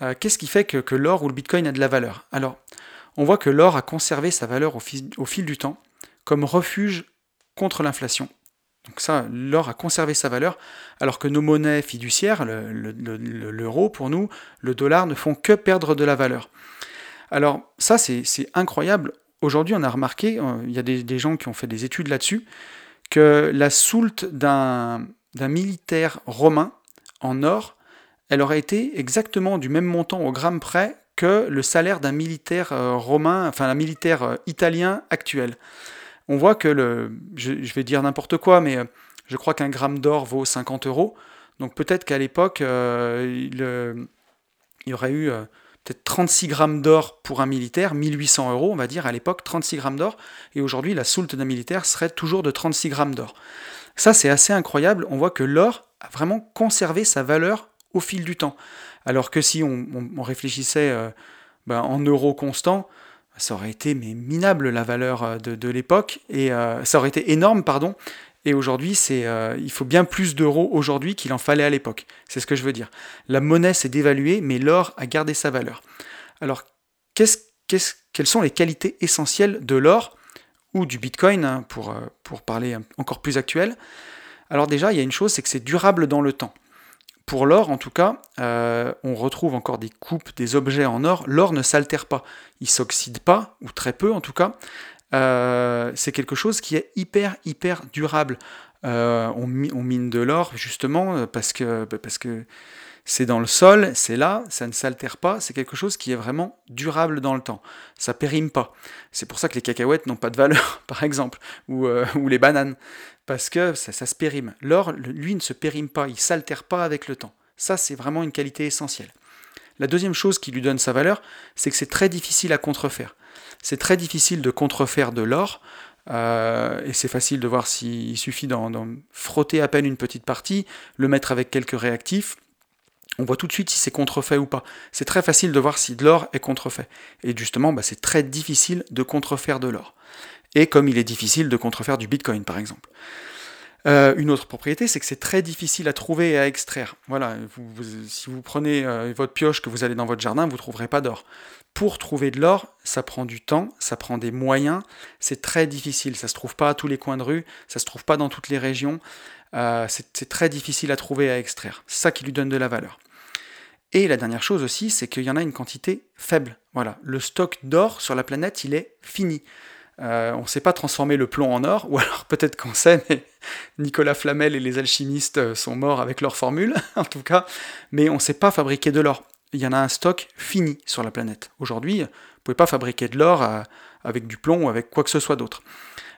Euh, Qu'est-ce qui fait que, l'or ou le Bitcoin a de la valeur? Alors, on voit que l'or a conservé sa valeur au fil du temps comme refuge contre l'inflation. Donc ça, l'or a conservé sa valeur, alors que nos monnaies fiduciaires, l'euro pour nous, le dollar, ne font que perdre de la valeur. Alors ça, c'est incroyable. Aujourd'hui, on a remarqué, euh, il y a des, gens qui ont fait des études là-dessus, que la soulte d'un militaire romain en or, elle aurait été exactement du même montant au gramme près que le salaire d'un militaire euh, romain, enfin un militaire euh, italien actuel on voit que le, je, vais dire n'importe quoi, mais euh, je crois qu'un gramme d'or vaut 50 euros. Donc peut-être qu'à l'époque, il, y aurait eu peut-être 36 grammes d'or pour un militaire, 1800 euros, on va dire, à l'époque, 36 grammes d'or. Et aujourd'hui, la soulte d'un militaire serait toujours de 36 grammes d'or. Ça, c'est assez incroyable. On voit que l'or a vraiment conservé sa valeur au fil du temps. Alors que si on, réfléchissait ben, en euros constants, ça aurait été minable la valeur euh, de, l'époque. Et euh, ça aurait été énorme pardon. Et aujourd'hui euh, il faut bien plus d'euros aujourd'hui qu'il en fallait à l'époque. C'est ce que je veux dire. La monnaie s'est dévaluée mais l'or a gardé sa valeur. Alors qu'est-ce, quelles sont les qualités essentielles de l'or? Ou du bitcoin hein, pour, pour parler encore plus actuel alors déjà il y a une chose c'est que c'est durable dans le temps pour l'or, en tout cas, euh, on retrouve encore des coupes, des objets en or. L'or ne s'altère pas, il s'oxyde pas, ou très peu en tout cas. Euh, c'est quelque chose qui est hyper, hyper durable. Euh, on, mine de l'or justement parce que, bah, parce que c'est dans le sol, c'est là, ça ne s'altère pas, c'est quelque chose qui est vraiment durable dans le temps. Ça périme pas. C'est pour ça que les cacahuètes n'ont pas de valeur, par exemple, ou, ou les bananes parce que ça, se périme. L'or, lui, ne se périme pas, il s'altère pas avec le temps. Ça, c'est vraiment une qualité essentielle. La deuxième chose qui lui donne sa valeur, c'est que c'est très difficile à contrefaire. C'est très difficile de contrefaire de l'or, euh, et c'est facile de voir s'il suffit d'en frotter à peine une petite partie, le mettre avec quelques réactifs, on voit tout de suite si c'est contrefait ou pas. C'est très facile de voir si de l'or est contrefait. Et justement, bah, c'est très difficile de contrefaire de l'or et comme il est difficile de contrefaire du Bitcoin par exemple. Euh, une autre propriété, c'est que c'est très difficile à trouver et à extraire. Voilà, si vous prenez euh, votre pioche, que vous allez dans votre jardin, vous ne trouverez pas d'or. Pour trouver de l'or, ça prend du temps, ça prend des moyens, c'est très difficile. Ça ne se trouve pas à tous les coins de rue, ça ne se trouve pas dans toutes les régions. Euh, c'est très difficile à trouver et à extraire. C'est ça qui lui donne de la valeur. Et la dernière chose aussi, c'est qu'il y en a une quantité faible. Voilà, le stock d'or sur la planète, il est fini. Euh, on ne sait pas transformer le plomb en or, ou alors peut-être qu'on sait, mais Nicolas Flamel et les alchimistes euh, sont morts avec leur formule, en tout cas, mais on ne sait pas fabriquer de l'or. Il y en a un stock fini sur la planète. Aujourd'hui, vous ne pouvez pas fabriquer de l'or avec du plomb ou avec quoi que ce soit d'autre.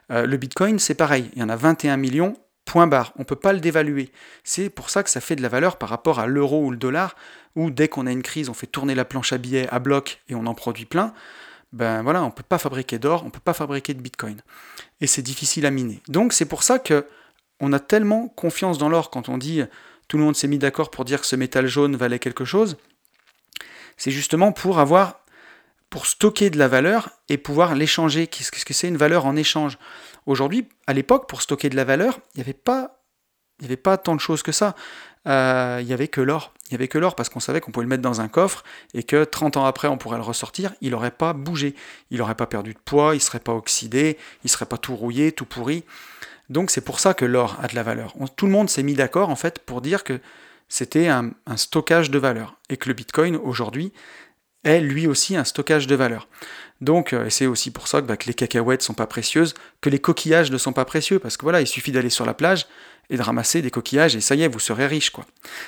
le Bitcoin, c'est pareil, il y en a 21 millions, point barre, on ne peut pas le dévaluer. C'est pour ça que ça fait de la valeur par rapport à l'euro ou le dollar, où dès qu'on a une crise, on fait tourner la planche à billets à bloc et on en produit plein ben voilà, on ne peut pas fabriquer d'or, on ne peut pas fabriquer de bitcoin. Et c'est difficile à miner. Donc c'est pour ça que on a tellement confiance dans l'or quand on dit tout le monde s'est mis d'accord pour dire que ce métal jaune valait quelque chose. C'est justement pour avoir pour stocker de la valeur et pouvoir l'échanger. Qu'est-ce que c'est une valeur en échange? Aujourd'hui, à l'époque, pour stocker de la valeur, il n'y avait pas il n'y avait pas tant de choses que ça. Euh, il n'y avait que l'or. Il n'y avait que l'or parce qu'on savait qu'on pouvait le mettre dans un coffre et que 30 ans après on pourrait le ressortir, il n'aurait pas bougé. Il n'aurait pas perdu de poids, il ne serait pas oxydé, il ne serait pas tout rouillé, tout pourri. Donc c'est pour ça que l'or a de la valeur. tout le monde s'est mis d'accord en fait pour dire que c'était un, stockage de valeur et que le Bitcoin aujourd'hui est lui aussi un stockage de valeur. Donc euh, c'est aussi pour ça que, bah, les cacahuètes sont pas précieuses, que les coquillages ne sont pas précieux parce que voilà, il suffit d'aller sur la plage et de ramasser des coquillages et ça y est, vous serez riche quoi.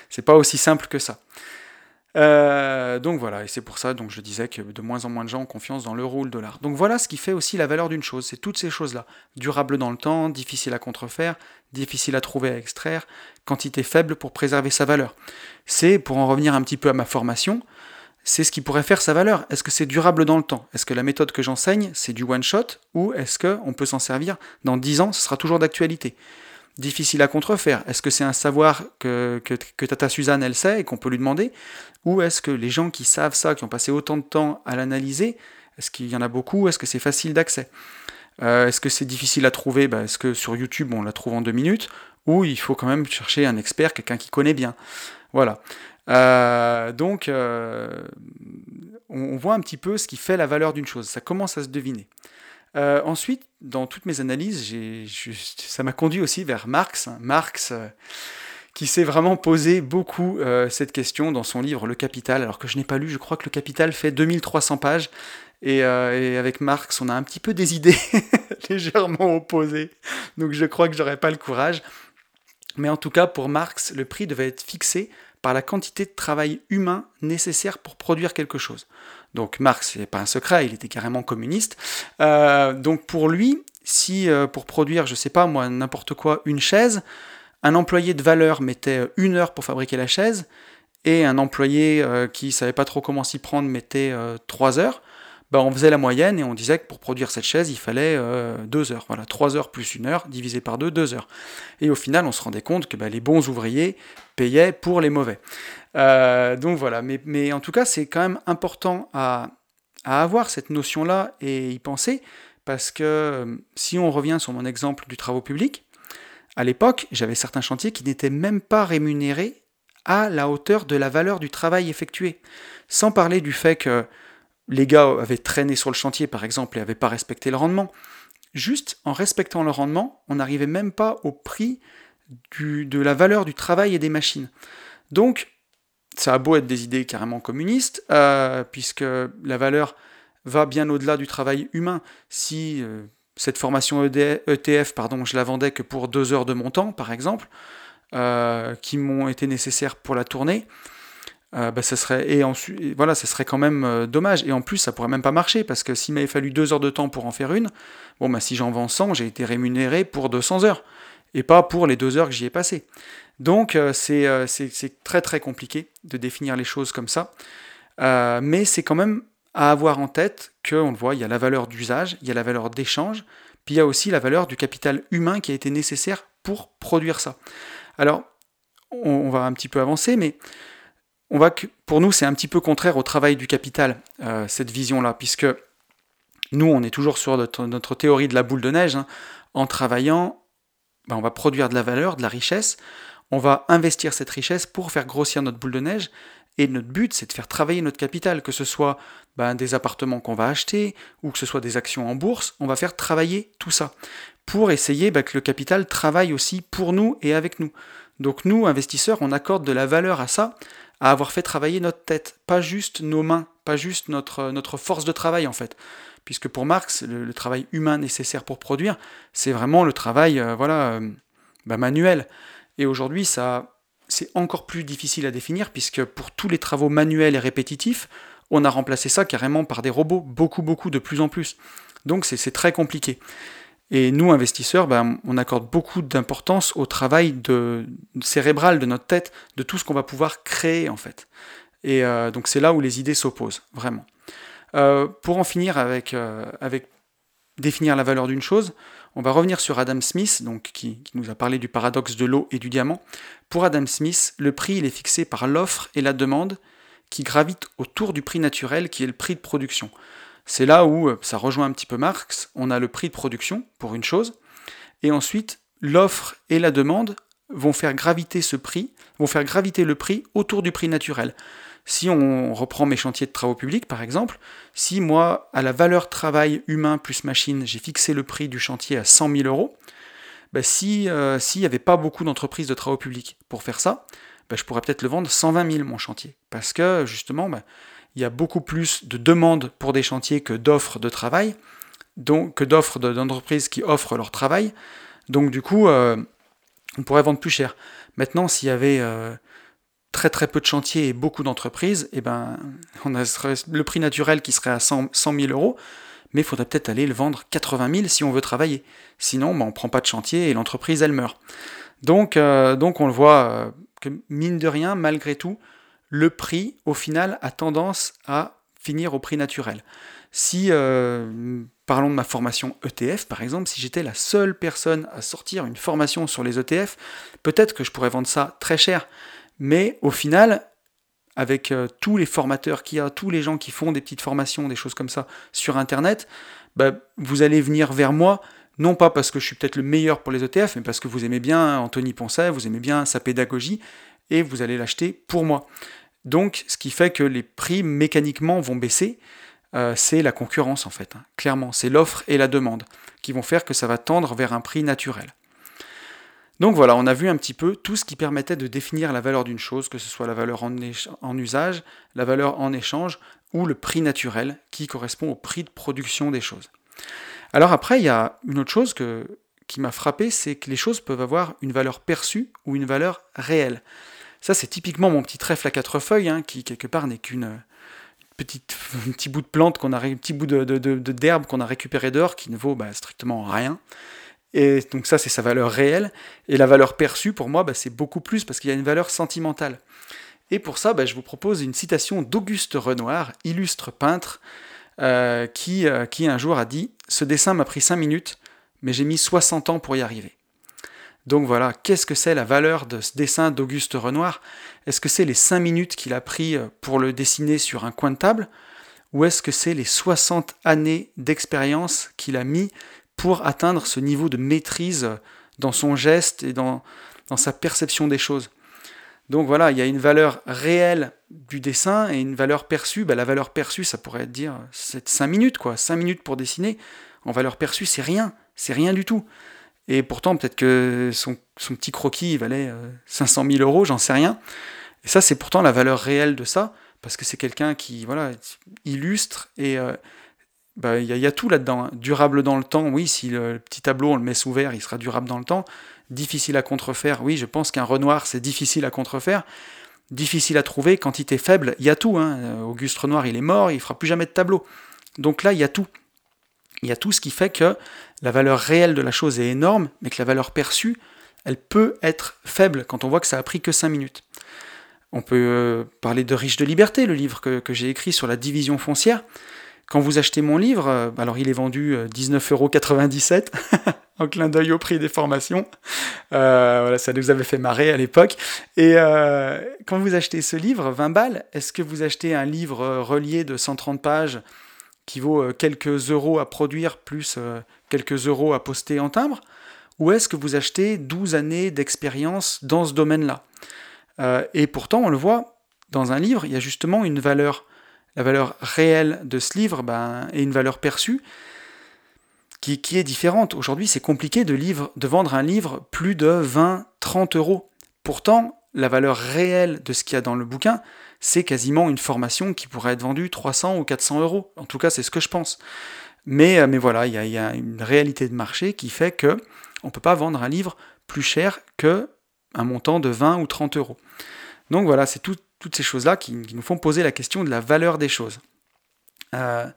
C'est pas aussi simple que ça. Euh, donc voilà, et c'est pour ça donc je disais que de moins en moins de gens ont confiance dans l'euro ou le dollar. Donc voilà ce qui fait aussi la valeur d'une chose, c'est toutes ces choses-là. Durable dans le temps, difficile à contrefaire, difficile à trouver à extraire, quantité faible pour préserver sa valeur. C'est, pour en revenir un petit peu à ma formation, c'est ce qui pourrait faire sa valeur. Est-ce que c'est durable dans le temps? Est-ce que la méthode que j'enseigne, c'est du one-shot Ou est-ce qu'on peut s'en servir dans 10 ans, ce sera toujours d'actualité. Difficile à contrefaire. Est-ce que c'est un savoir que, Tata Suzanne, elle sait et qu'on peut lui demander? Ou est-ce que les gens qui savent ça, qui ont passé autant de temps à l'analyser, est-ce qu'il y en a beaucoup? Est-ce que c'est facile d'accès? Euh, Est-ce que c'est difficile à trouver? Bah, Est-ce que sur YouTube, on la trouve en deux minutes? Ou il faut quand même chercher un expert, quelqu'un qui connaît bien. Voilà. Euh, donc, euh, on voit un petit peu ce qui fait la valeur d'une chose. Ça commence à se deviner. Euh, ensuite, dans toutes mes analyses, ça m'a conduit aussi vers Marx. Marx, euh, qui s'est vraiment posé beaucoup euh, cette question dans son livre Le Capital, alors que je n'ai pas lu, je crois que Le Capital fait 2300 pages. Et, et avec Marx, on a un petit peu des idées légèrement opposées. Donc je crois que j'aurais pas le courage. Mais en tout cas, pour Marx, le prix devait être fixé par la quantité de travail humain nécessaire pour produire quelque chose. Donc Marx, n'est pas un secret, il était carrément communiste. Euh, donc pour lui, si euh, pour produire, je sais pas moi, n'importe quoi, une chaise, un employé de valeur mettait une heure pour fabriquer la chaise, et un employé euh, qui savait pas trop comment s'y prendre mettait trois heures, bah, on faisait la moyenne et on disait que pour produire cette chaise, il fallait deux heures. Voilà, trois heures plus une heure, divisé par deux, deux heures. Et au final, on se rendait compte que bah, les bons ouvriers payaient pour les mauvais. Euh, donc voilà, mais, en tout cas, c'est quand même important à, avoir cette notion-là et y penser, parce que euh, si on revient sur mon exemple du travaux public, à l'époque, j'avais certains chantiers qui n'étaient même pas rémunérés à la hauteur de la valeur du travail effectué. Sans parler du fait que les gars avaient traîné sur le chantier, par exemple, et n'avaient pas respecté le rendement. Juste en respectant le rendement, on n'arrivait même pas au prix de la valeur du travail et des machines. Donc, ça a beau être des idées carrément communistes, euh, puisque la valeur va bien au-delà du travail humain. Si euh, cette formation ETF, e pardon, je la vendais que pour deux heures de mon temps, par exemple, euh, qui m'ont été nécessaires pour la tournée, bah, ça serait et voilà, ça serait quand même dommage. Et en plus, ça pourrait même pas marcher parce que s'il m'avait fallu deux heures de temps pour en faire une, bon bah si j'en vends 100, j'ai été rémunéré pour 200 heures et pas pour les deux heures que j'y ai passées. Donc euh, euh, c'est très très compliqué de définir les choses comme ça, euh, mais c'est quand même à avoir en tête qu'on le voit, il y a la valeur d'usage, il y a la valeur d'échange, puis il y a aussi la valeur du capital humain qui a été nécessaire pour produire ça. Alors, on, va un petit peu avancer, mais on que, pour nous, c'est un petit peu contraire au travail du capital, cette vision-là, puisque nous, on est toujours sur notre, théorie de la boule de neige. Hein. En travaillant, ben, on va produire de la valeur, de la richesse, on va investir cette richesse pour faire grossir notre boule de neige, et notre but, c'est de faire travailler notre capital, que ce soit ben, des appartements qu'on va acheter ou que ce soit des actions en bourse, on va faire travailler tout ça pour essayer ben, que le capital travaille aussi pour nous et avec nous. Donc nous, investisseurs, on accorde de la valeur à ça, à avoir fait travailler notre tête, pas juste nos mains, pas juste notre, notre force de travail en fait. Puisque pour Marx, le, travail humain nécessaire pour produire, c'est vraiment le travail euh, voilà, euh, ben, manuel. Et aujourd'hui, ça, c'est encore plus difficile à définir puisque pour tous les travaux manuels et répétitifs, on a remplacé ça carrément par des robots, beaucoup, beaucoup, de plus en plus. Donc c'est très compliqué. Et nous, investisseurs, ben, on accorde beaucoup d'importance au travail cérébral de notre tête, de tout ce qu'on va pouvoir créer en fait. Et euh, donc c'est là où les idées s'opposent, vraiment. Euh, pour en finir avec, euh, avec définir la valeur d'une chose, on va revenir sur Adam Smith, donc, qui, nous a parlé du paradoxe de l'eau et du diamant. Pour Adam Smith, le prix il est fixé par l'offre et la demande qui gravitent autour du prix naturel qui est le prix de production. C'est là où euh, ça rejoint un petit peu Marx, on a le prix de production pour une chose, et ensuite l'offre et la demande vont faire graviter ce prix, vont faire graviter le prix autour du prix naturel. Si on reprend mes chantiers de travaux publics, par exemple, si moi, à la valeur travail humain plus machine, j'ai fixé le prix du chantier à 100 000 euros, bah, si euh, s'il n'y avait pas beaucoup d'entreprises de travaux publics pour faire ça, bah, je pourrais peut-être le vendre 120 000 mon chantier. Parce que justement, bah, il y a beaucoup plus de demandes pour des chantiers que d'offres de travail, donc que d'offres d'entreprises qui offrent leur travail. Donc du coup, euh, on pourrait vendre plus cher. Maintenant, s'il y avait euh, très très peu de chantiers et beaucoup d'entreprises, eh ben, le prix naturel qui serait à 100, 000 euros, mais il faudrait peut-être aller le vendre 80 000 si on veut travailler. Sinon, ben, on ne prend pas de chantier et l'entreprise, elle meurt. Donc, euh, donc on le voit que, mine de rien, malgré tout, le prix, au final, a tendance à finir au prix naturel. Si, euh, parlons de ma formation ETF par exemple, si j'étais la seule personne à sortir une formation sur les ETF, peut-être que je pourrais vendre ça très cher. Mais au final, avec euh, tous les formateurs qu'il y a, tous les gens qui font des petites formations, des choses comme ça sur Internet, bah, vous allez venir vers moi, non pas parce que je suis peut-être le meilleur pour les ETF, mais parce que vous aimez bien Anthony Poncet, vous aimez bien sa pédagogie, et vous allez l'acheter pour moi. Donc, ce qui fait que les prix mécaniquement vont baisser, euh, c'est la concurrence en fait. Hein. Clairement, c'est l'offre et la demande qui vont faire que ça va tendre vers un prix naturel. Donc voilà, on a vu un petit peu tout ce qui permettait de définir la valeur d'une chose, que ce soit la valeur en, usage, la valeur en échange ou le prix naturel qui correspond au prix de production des choses. Alors après, il y a une autre chose qui m'a frappé, c'est que les choses peuvent avoir une valeur perçue ou une valeur réelle. Ça, c'est typiquement mon petit trèfle à quatre feuilles, hein, qui quelque part n'est qu'une petite, un petit bout de plante qu'on a, un petit bout d'herbe qu'on a récupéré dehors, qui ne vaut bah, strictement rien. Et donc ça, c'est sa valeur réelle. Et la valeur perçue, pour moi, bah, c'est beaucoup plus parce qu'il y a une valeur sentimentale. Et pour ça, bah, je vous propose une citation d'Auguste Renoir, illustre peintre, euh, qui, euh, qui un jour a dit « Ce dessin m'a pris 5 minutes, mais j'ai mis 60 ans pour y arriver ». Donc voilà, qu'est-ce que c'est la valeur de ce dessin d'Auguste Renoir? Est-ce que c'est les 5 minutes qu'il a pris euh, pour le dessiner sur un coin de table? Ou est-ce que c'est les 60 années d'expérience qu'il a mis pour atteindre ce niveau de maîtrise dans son geste et dans, sa perception des choses? Donc voilà, il y a une valeur réelle du dessin et une valeur perçue. Bah, la valeur perçue, ça pourrait être dire c'est 5 minutes, quoi. 5 minutes pour dessiner. En valeur perçue, c'est rien. C'est rien du tout. Et pourtant, peut-être que son, petit croquis valait 500 euh, 000 euros, j'en sais rien. Et ça, c'est pourtant la valeur réelle de ça, parce que c'est quelqu'un qui voilà, illustre et, euh, bah, il y, a tout là-dedans. Hein. Durable dans le temps, oui, si le petit tableau, on le met sous verre, il sera durable dans le temps. Difficile à contrefaire, oui, je pense qu'un Renoir, c'est difficile à contrefaire. Difficile à trouver, quantité faible, il y a tout. Hein. Euh, Auguste Renoir, il est mort, il fera plus jamais de tableau. Donc là, il y a tout. Il y a tout ce qui fait que la valeur réelle de la chose est énorme, mais que la valeur perçue, elle peut être faible quand on voit que ça a pris que 5 minutes. On peut euh, parler de Riche de liberté, le livre que, j'ai écrit sur la division foncière. Quand vous achetez mon livre, euh, alors il est vendu 19,97€ euh, en clin d'œil au prix des formations. Voilà, ça nous avait fait marrer à l'époque. Et quand vous achetez ce livre, 20 balles, est-ce que vous achetez un livre relié de 130 pages qui vaut quelques euros à produire plus quelques euros à poster en timbre ou est-ce que vous achetez 12 années d'expérience dans ce domaine-là? Euh, Et pourtant, on le voit, dans un livre, il y a justement une valeur, la valeur réelle de ce livre ben, et une valeur perçue qui, qui est différente. Aujourd'hui, c'est compliqué de, livre, de vendre un livre plus de 20, 30 euros. Pourtant, la valeur réelle de ce qu'il y a dans le bouquin, c'est quasiment une formation qui pourrait être vendue 300 ou 400 euros. En tout cas, c'est ce que je pense. Mais, euh, mais voilà, il y, a, une réalité de marché qui fait que on ne peut pas vendre un livre plus cher que un montant de 20 ou 30 euros. Donc voilà, c'est toutes ces choses-là qui, nous font poser la question de la valeur des choses. Euh,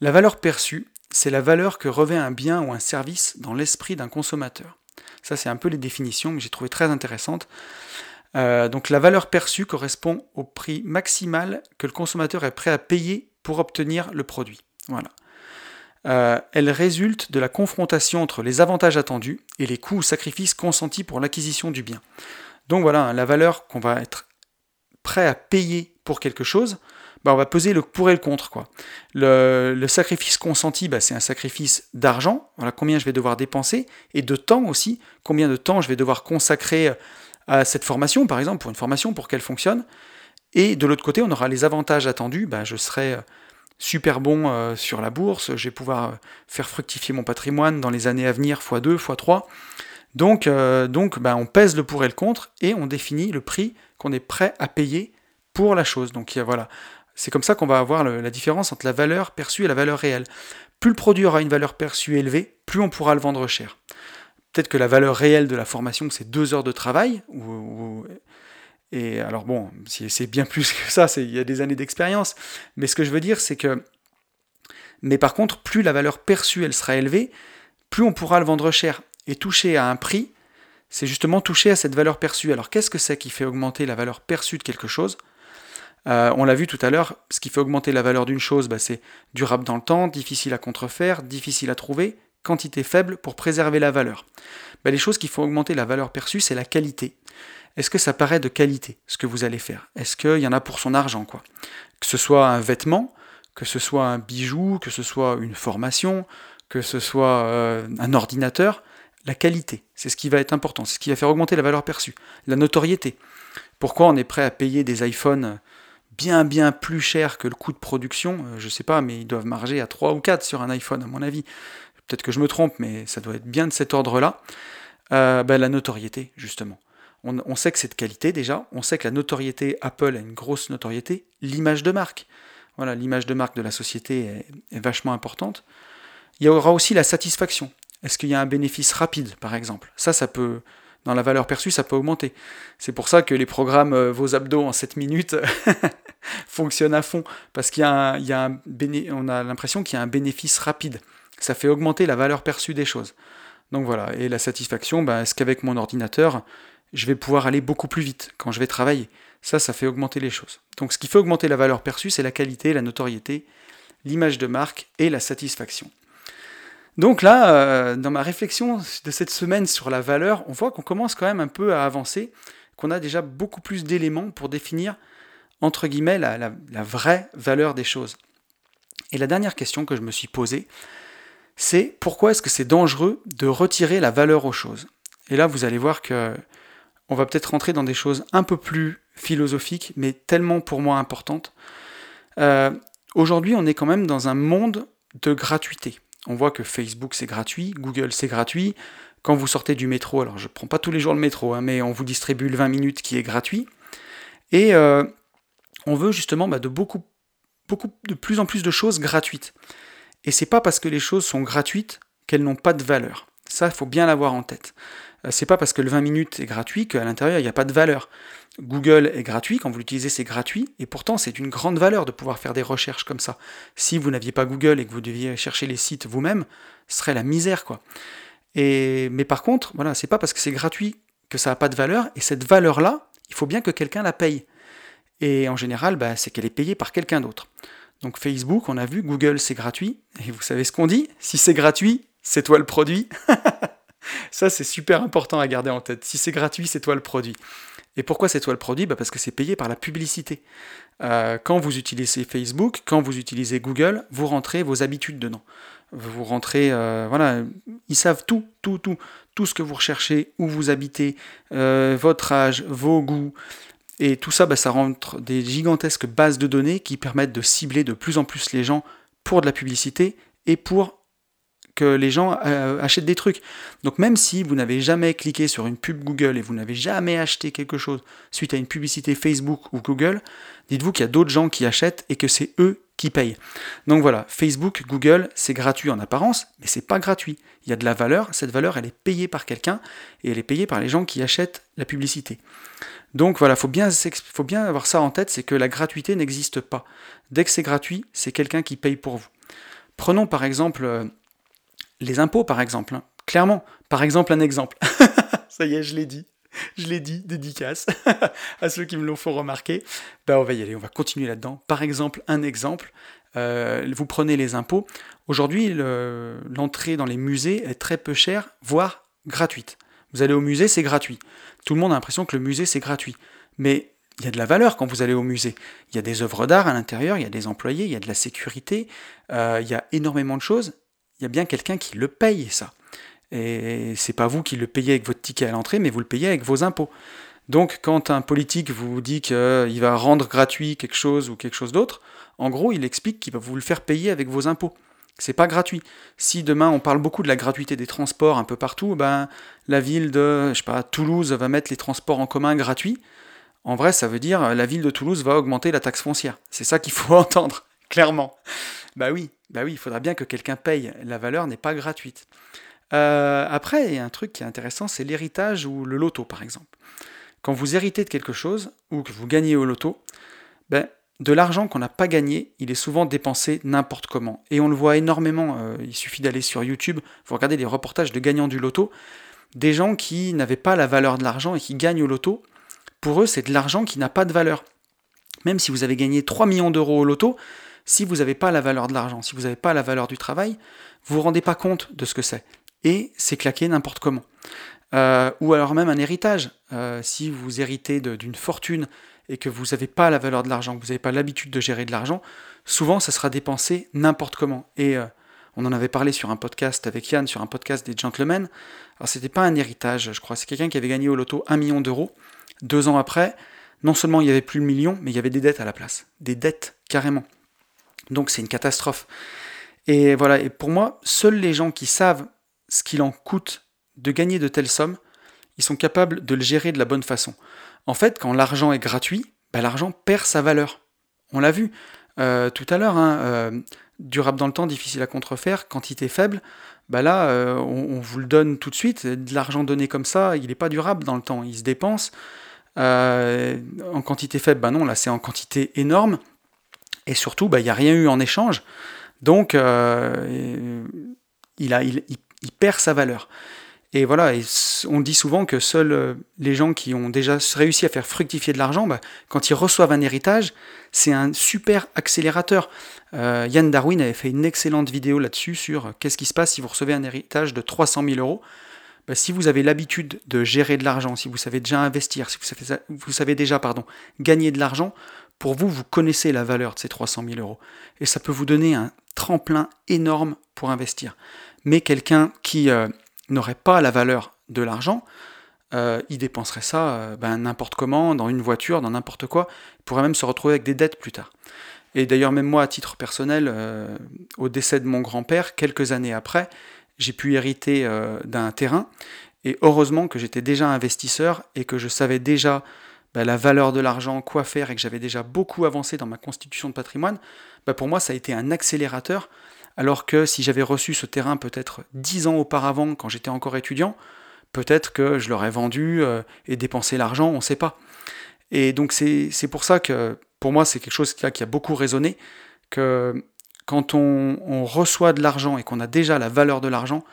la valeur perçue, c'est la valeur que revêt un bien ou un service dans l'esprit d'un consommateur. Ça, c'est un peu les définitions que j'ai trouvé très intéressantes. Euh, donc la valeur perçue correspond au prix maximal que le consommateur est prêt à payer pour obtenir le produit. Voilà. Euh, elle résulte de la confrontation entre les avantages attendus et les coûts ou sacrifices consentis pour l'acquisition du bien. Donc voilà, hein, la valeur qu'on va être prêt à payer pour quelque chose, bah on va peser le pour et le contre. Quoi. Le, sacrifice consenti, bah c'est un sacrifice d'argent, voilà combien je vais devoir dépenser, et de temps aussi, combien de temps je vais devoir consacrer à cette formation, par exemple, pour une formation, pour qu'elle fonctionne. Et de l'autre côté, on aura les avantages attendus, bah, je serai super bon euh, sur la bourse, je vais pouvoir euh, faire fructifier mon patrimoine dans les années à venir x2, x3. Donc, euh, donc ben, on pèse le pour et le contre et on définit le prix qu'on est prêt à payer pour la chose. Donc voilà, c'est comme ça qu'on va avoir la différence entre la valeur perçue et la valeur réelle. Plus le produit aura une valeur perçue élevée, plus on pourra le vendre cher. Peut-être que la valeur réelle de la formation, c'est deux heures de travail, et alors bon, c'est bien plus que ça, il y a des années d'expérience, mais ce que je veux dire, c'est que... Mais par contre, plus la valeur perçue, elle sera élevée, plus on pourra le vendre cher. Et toucher à un prix, c'est justement toucher à cette valeur perçue. Alors qu'est-ce que c'est qui fait augmenter la valeur perçue de quelque chose? Euh, On l'a vu tout à l'heure, ce qui fait augmenter la valeur d'une chose, bah, c'est durable dans le temps, difficile à contrefaire, difficile à trouver, quantité faible pour préserver la valeur. Bah, les choses qui font augmenter la valeur perçue, c'est la qualité est-ce que ça paraît de qualité ce que vous allez faire? Est-ce qu'il y en a pour son argent quoi? Que ce soit un vêtement, que ce soit un bijou, que ce soit une formation, que ce soit euh, un ordinateur, la qualité, c'est ce qui va être important, c'est ce qui va faire augmenter la valeur perçue, la notoriété. Pourquoi on est prêt à payer des iPhones bien bien plus chers que le coût de production? Euh, Je ne sais pas, mais ils doivent marger à 3 ou 4 sur un iPhone à mon avis. Peut-être que je me trompe, mais ça doit être bien de cet ordre-là. Euh, ben, la notoriété, justement. On, sait que c'est de qualité déjà, on sait que la notoriété, Apple a une grosse notoriété, l'image de marque. Voilà, l'image de marque de la société est, vachement importante. Il y aura aussi la satisfaction. Est-ce qu'il y a un bénéfice rapide, par exemple? Ça, ça peut, dans la valeur perçue, ça peut augmenter. C'est pour ça que les programmes euh, Vos abdos en 7 minutes fonctionnent à fond, parce y a, l'impression qu'il y a un bénéfice rapide. Ça fait augmenter la valeur perçue des choses. Donc voilà, et la satisfaction, bah, est-ce qu'avec mon ordinateur, je vais pouvoir aller beaucoup plus vite quand je vais travailler. Ça, ça fait augmenter les choses. Donc ce qui fait augmenter la valeur perçue, c'est la qualité, la notoriété, l'image de marque et la satisfaction. Donc là, euh, dans ma réflexion de cette semaine sur la valeur, on voit qu'on commence quand même un peu à avancer, qu'on a déjà beaucoup plus d'éléments pour définir, entre guillemets, la, la vraie valeur des choses. Et la dernière question que je me suis posée, c'est pourquoi est-ce que c'est dangereux de retirer la valeur aux choses? Et là, vous allez voir que on va peut-être rentrer dans des choses un peu plus philosophiques, mais tellement pour moi importantes. Euh, aujourd'hui, on est quand même dans un monde de gratuité. On voit que Facebook c'est gratuit, Google c'est gratuit. Quand vous sortez du métro, alors je ne prends pas tous les jours le métro, hein, mais on vous distribue le 20 minutes qui est gratuit. Et euh, on veut justement bah, de beaucoup, beaucoup, de plus en plus de choses gratuites. Et c'est pas parce que les choses sont gratuites qu'elles n'ont pas de valeur. Ça, il faut bien l'avoir en tête. Euh, c'est pas parce que le 20 minutes est gratuit qu'à l'intérieur il n'y a pas de valeur. Google est gratuit, quand vous l'utilisez c'est gratuit, et pourtant c'est une grande valeur de pouvoir faire des recherches comme ça. Si vous n'aviez pas Google et que vous deviez chercher les sites vous-même, ce serait la misère quoi. Et, mais par contre, voilà, c'est pas parce que c'est gratuit que ça n'a pas de valeur, et cette valeur-là, il faut bien que quelqu'un la paye. Et en général, bah, c'est qu'elle est payée par quelqu'un d'autre. Donc Facebook, on a vu, Google c'est gratuit, et vous savez ce qu'on dit Si c'est gratuit, c'est toi le produit. Ça, c'est super important à garder en tête. Si c'est gratuit, c'est toi le produit. Et pourquoi c'est toi le produit? Bah Parce que c'est payé par la publicité. Euh, quand vous utilisez Facebook, quand vous utilisez Google, vous rentrez vos habitudes dedans. Vous rentrez, euh, voilà, ils savent tout, tout, tout, tout ce que vous recherchez, où vous habitez, euh, votre âge, vos goûts. Et tout ça, bah, ça rentre des gigantesques bases de données qui permettent de cibler de plus en plus les gens pour de la publicité et pour que les gens euh, achètent des trucs. Donc même si vous n'avez jamais cliqué sur une pub Google et vous n'avez jamais acheté quelque chose suite à une publicité Facebook ou Google, dites-vous qu'il y a d'autres gens qui achètent et que c'est eux qui payent. Donc voilà, Facebook, Google, c'est gratuit en apparence, mais c'est pas gratuit. Il y a de la valeur, cette valeur elle est payée par quelqu'un et elle est payée par les gens qui achètent la publicité. Donc voilà, faut bien, faut bien avoir ça en tête, c'est que la gratuité n'existe pas. Dès que c'est gratuit, c'est quelqu'un qui paye pour vous. Prenons par exemple euh, les impôts, par exemple. Hein. Clairement, par exemple, un exemple. Ça y est, je l'ai dit. Je l'ai dit, dédicace à ceux qui me l'ont fait remarquer. Ben, on va y aller, on va continuer là-dedans. Par exemple, un exemple. Euh, vous prenez les impôts. Aujourd'hui, l'entrée dans les musées est très peu chère, voire gratuite. Vous allez au musée, c'est gratuit. Tout le monde a l'impression que le musée, c'est gratuit. Mais il y a de la valeur quand vous allez au musée. Il y a des œuvres d'art à l'intérieur, il y a des employés, il y a de la sécurité, euh, il y a énormément de choses il y a bien quelqu'un qui le paye, ça. Et c'est pas vous qui le payez avec votre ticket à l'entrée, mais vous le payez avec vos impôts. Donc, quand un politique vous dit qu'il va rendre gratuit quelque chose ou quelque chose d'autre, en gros, il explique qu'il va vous le faire payer avec vos impôts. C'est pas gratuit. Si demain on parle beaucoup de la gratuité des transports un peu partout, ben la ville de, je sais pas, Toulouse va mettre les transports en commun gratuits. En vrai, ça veut dire la ville de Toulouse va augmenter la taxe foncière. C'est ça qu'il faut entendre, clairement. Bah oui, bah oui, il faudra bien que quelqu'un paye. La valeur n'est pas gratuite. Euh, après, il y a un truc qui est intéressant, c'est l'héritage ou le loto, par exemple. Quand vous héritez de quelque chose ou que vous gagnez au loto, ben, de l'argent qu'on n'a pas gagné, il est souvent dépensé n'importe comment. Et on le voit énormément, euh, il suffit d'aller sur YouTube, vous regardez les reportages de gagnants du loto, des gens qui n'avaient pas la valeur de l'argent et qui gagnent au loto, pour eux c'est de l'argent qui n'a pas de valeur. Même si vous avez gagné 3 millions d'euros au loto, si vous n'avez pas la valeur de l'argent, si vous n'avez pas la valeur du travail, vous ne vous rendez pas compte de ce que c'est. Et c'est claqué n'importe comment. Euh, ou alors même un héritage. Euh, si vous héritez d'une fortune et que vous n'avez pas la valeur de l'argent, que vous n'avez pas l'habitude de gérer de l'argent, souvent ça sera dépensé n'importe comment. Et euh, on en avait parlé sur un podcast avec Yann, sur un podcast des gentlemen. Alors c'était pas un héritage, je crois, c'est quelqu'un qui avait gagné au loto un million d'euros. Deux ans après, non seulement il n'y avait plus le million, mais il y avait des dettes à la place. Des dettes, carrément. Donc c'est une catastrophe. Et voilà, et pour moi, seuls les gens qui savent ce qu'il en coûte de gagner de telles sommes, ils sont capables de le gérer de la bonne façon. En fait, quand l'argent est gratuit, bah, l'argent perd sa valeur. On l'a vu euh, tout à l'heure, hein, euh, durable dans le temps, difficile à contrefaire, quantité faible, bah là, euh, on, vous le donne tout de suite. De l'argent donné comme ça, il n'est pas durable dans le temps, il se dépense. en quantité faible, bah non, là c'est en quantité énorme. Et surtout, bah, il n'y a rien eu en échange. Donc, euh, il, a, il, perd sa valeur. Et voilà, on dit souvent que seuls euh, les gens qui ont déjà réussi à faire fructifier de l'argent, bah, quand ils reçoivent un héritage, c'est un super accélérateur. Euh, Yann Darwin avait fait une excellente vidéo là-dessus sur qu'est-ce qui se passe si vous recevez un héritage de 300 000 euros. Bah, si vous avez l'habitude de gérer de l'argent, si vous savez déjà investir, si vous savez, vous savez déjà pardon, gagner de l'argent, pour vous, vous connaissez la valeur de ces 300 000 euros. Et ça peut vous donner un tremplin énorme pour investir. Mais quelqu'un qui euh, n'aurait pas la valeur de l'argent, euh, il dépenserait ça euh, ben, n'importe comment, dans une voiture, dans n'importe quoi. Il pourrait même se retrouver avec des dettes plus tard. Et d'ailleurs, même moi, à titre personnel, au décès de mon grand-père, quelques années après, j'ai pu hériter d'un terrain. Et heureusement que j'étais déjà investisseur et que je savais déjà bah, la valeur de l'argent, quoi faire, et que j'avais déjà beaucoup avancé dans ma constitution de patrimoine, bah, pour moi ça a été un accélérateur, alors que si j'avais reçu ce terrain peut-être dix ans auparavant, quand j'étais encore étudiant, peut-être que je l'aurais vendu euh, et dépensé l'argent, on ne sait pas. Et donc c'est pour ça que pour moi c'est quelque chose qui a, qui a, beaucoup résonné, que quand on, on reçoit de l'argent et qu'on a déjà la valeur de l'argent,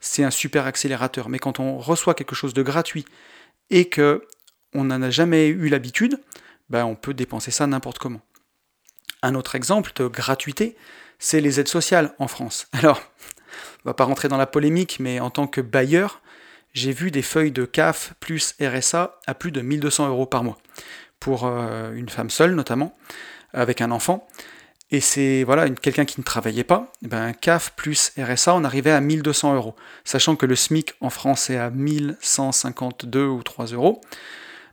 c'est un super accélérateur. Mais quand on reçoit quelque chose de gratuit et que on n'en a jamais eu l'habitude, ben on peut dépenser ça n'importe comment. Un autre exemple de gratuité, c'est les aides sociales en France. Alors, on va pas rentrer dans la polémique, mais en tant que bailleur, j'ai vu des feuilles de CAF plus RSA à plus de 1200 euros par mois, pour euh, une femme seule notamment, avec un enfant. Et c'est voilà quelqu'un qui ne travaillait pas, eh ben, CAF plus RSA, on arrivait à 1200 euros, sachant que le SMIC en France est à 1152 ou 3 euros.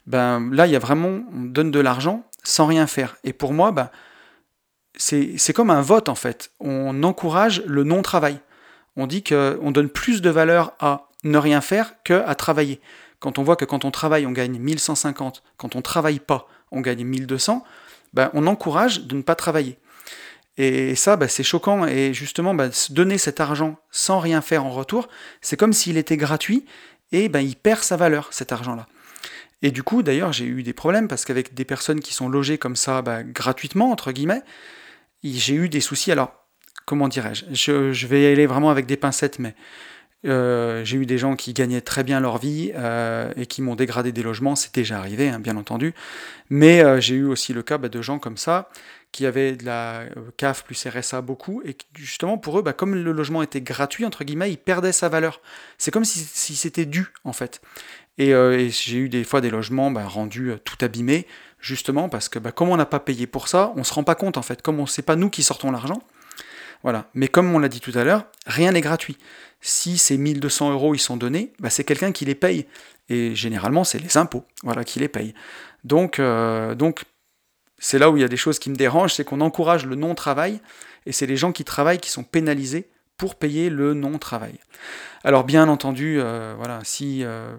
Ben, là, il y a vraiment, on donne de l'argent sans rien faire. Et pour moi, ben, c'est comme un vote en fait. On encourage le non-travail. On dit qu'on donne plus de valeur à ne rien faire qu'à travailler. Quand on voit que quand on travaille, on gagne 1150, quand on travaille pas, on gagne 1200, ben, on encourage de ne pas travailler. Et ça, bah, c'est choquant. Et justement, bah, donner cet argent sans rien faire en retour, c'est comme s'il était gratuit et bah, il perd sa valeur, cet argent-là. Et du coup, d'ailleurs, j'ai eu des problèmes parce qu'avec des personnes qui sont logées comme ça, gratuitement, entre guillemets, j'ai eu des soucis. Alors, comment dirais-je? Je, vais y aller vraiment avec des pincettes, mais euh, j'ai eu des gens qui gagnaient très bien leur vie euh, et qui m'ont dégradé des logements, c'est déjà arrivé, hein, bien entendu. Mais euh, j'ai eu aussi le cas de gens comme ça qui avaient de la CAF plus RSA beaucoup, et justement pour eux, bah, comme le logement était gratuit, entre guillemets, il perdait sa valeur. C'est comme si, c'était dû, en fait. Et, euh, j'ai eu des fois des logements bah, rendus euh, tout abîmés, justement parce que bah, comme on n'a pas payé pour ça, on ne se rend pas compte, en fait, comme on pas nous qui sortons l'argent. Voilà. Mais comme on l'a dit tout à l'heure, rien n'est gratuit. Si ces 1200 euros ils sont donnés, bah, c'est quelqu'un qui les paye. Et généralement, c'est les impôts voilà, qui les payent. Donc, donc c'est là où il y a des choses qui me dérangent, c'est qu'on encourage le non-travail, et c'est les gens qui travaillent qui sont pénalisés pour payer le non-travail. Alors bien entendu, euh, voilà, si euh,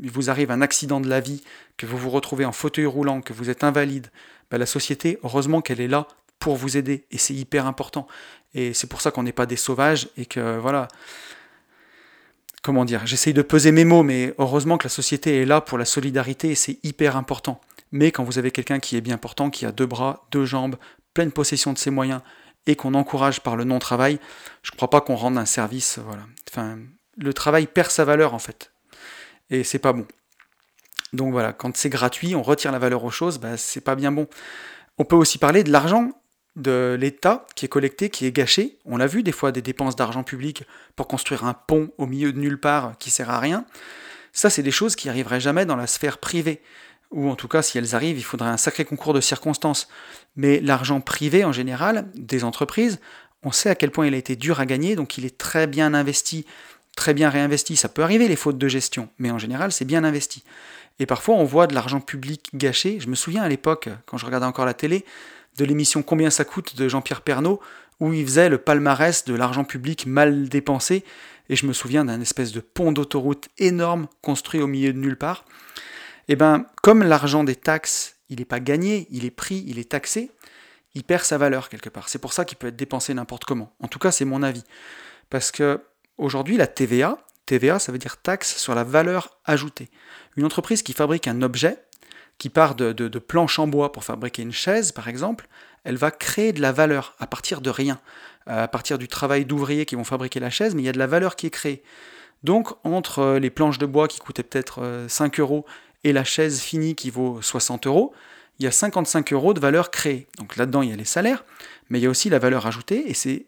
il vous arrive un accident de la vie, que vous vous retrouvez en fauteuil roulant, que vous êtes invalide, ben, la société, heureusement qu'elle est là pour vous aider, et c'est hyper important. Et c'est pour ça qu'on n'est pas des sauvages, et que voilà, comment dire, j'essaye de peser mes mots, mais heureusement que la société est là pour la solidarité, et c'est hyper important. Mais quand vous avez quelqu'un qui est bien portant, qui a deux bras, deux jambes, pleine possession de ses moyens, et qu'on encourage par le non-travail, je ne crois pas qu'on rende un service. Voilà. Enfin, le travail perd sa valeur en fait. Et c'est pas bon. Donc voilà, quand c'est gratuit, on retire la valeur aux choses, bah, c'est pas bien bon. On peut aussi parler de l'argent de l'État qui est collecté, qui est gâché. On l'a vu des fois des dépenses d'argent public pour construire un pont au milieu de nulle part qui sert à rien. Ça, c'est des choses qui arriveraient jamais dans la sphère privée ou en tout cas si elles arrivent, il faudrait un sacré concours de circonstances. Mais l'argent privé en général, des entreprises, on sait à quel point il a été dur à gagner, donc il est très bien investi, très bien réinvesti. Ça peut arriver les fautes de gestion, mais en général c'est bien investi. Et parfois on voit de l'argent public gâché. Je me souviens à l'époque, quand je regardais encore la télé, de l'émission Combien ça coûte de Jean-Pierre Pernaud, où il faisait le palmarès de l'argent public mal dépensé. Et je me souviens d'un espèce de pont d'autoroute énorme construit au milieu de nulle part. Eh bien, comme l'argent des taxes, il n'est pas gagné, il est pris, il est taxé, il perd sa valeur quelque part. C'est pour ça qu'il peut être dépensé n'importe comment. En tout cas, c'est mon avis. Parce que aujourd'hui, la TVA, TVA, ça veut dire taxe sur la valeur ajoutée. Une entreprise qui fabrique un objet, qui part de, planches en bois pour fabriquer une chaise, par exemple, elle va créer de la valeur à partir de rien, à partir du travail d'ouvriers qui vont fabriquer la chaise, mais il y a de la valeur qui est créée. Donc, entre les planches de bois qui coûtaient peut-être 5 euros et la chaise finie qui vaut 60 euros, il y a 55 euros de valeur créée. Donc là-dedans, il y a les salaires, mais il y a aussi la valeur ajoutée, et c'est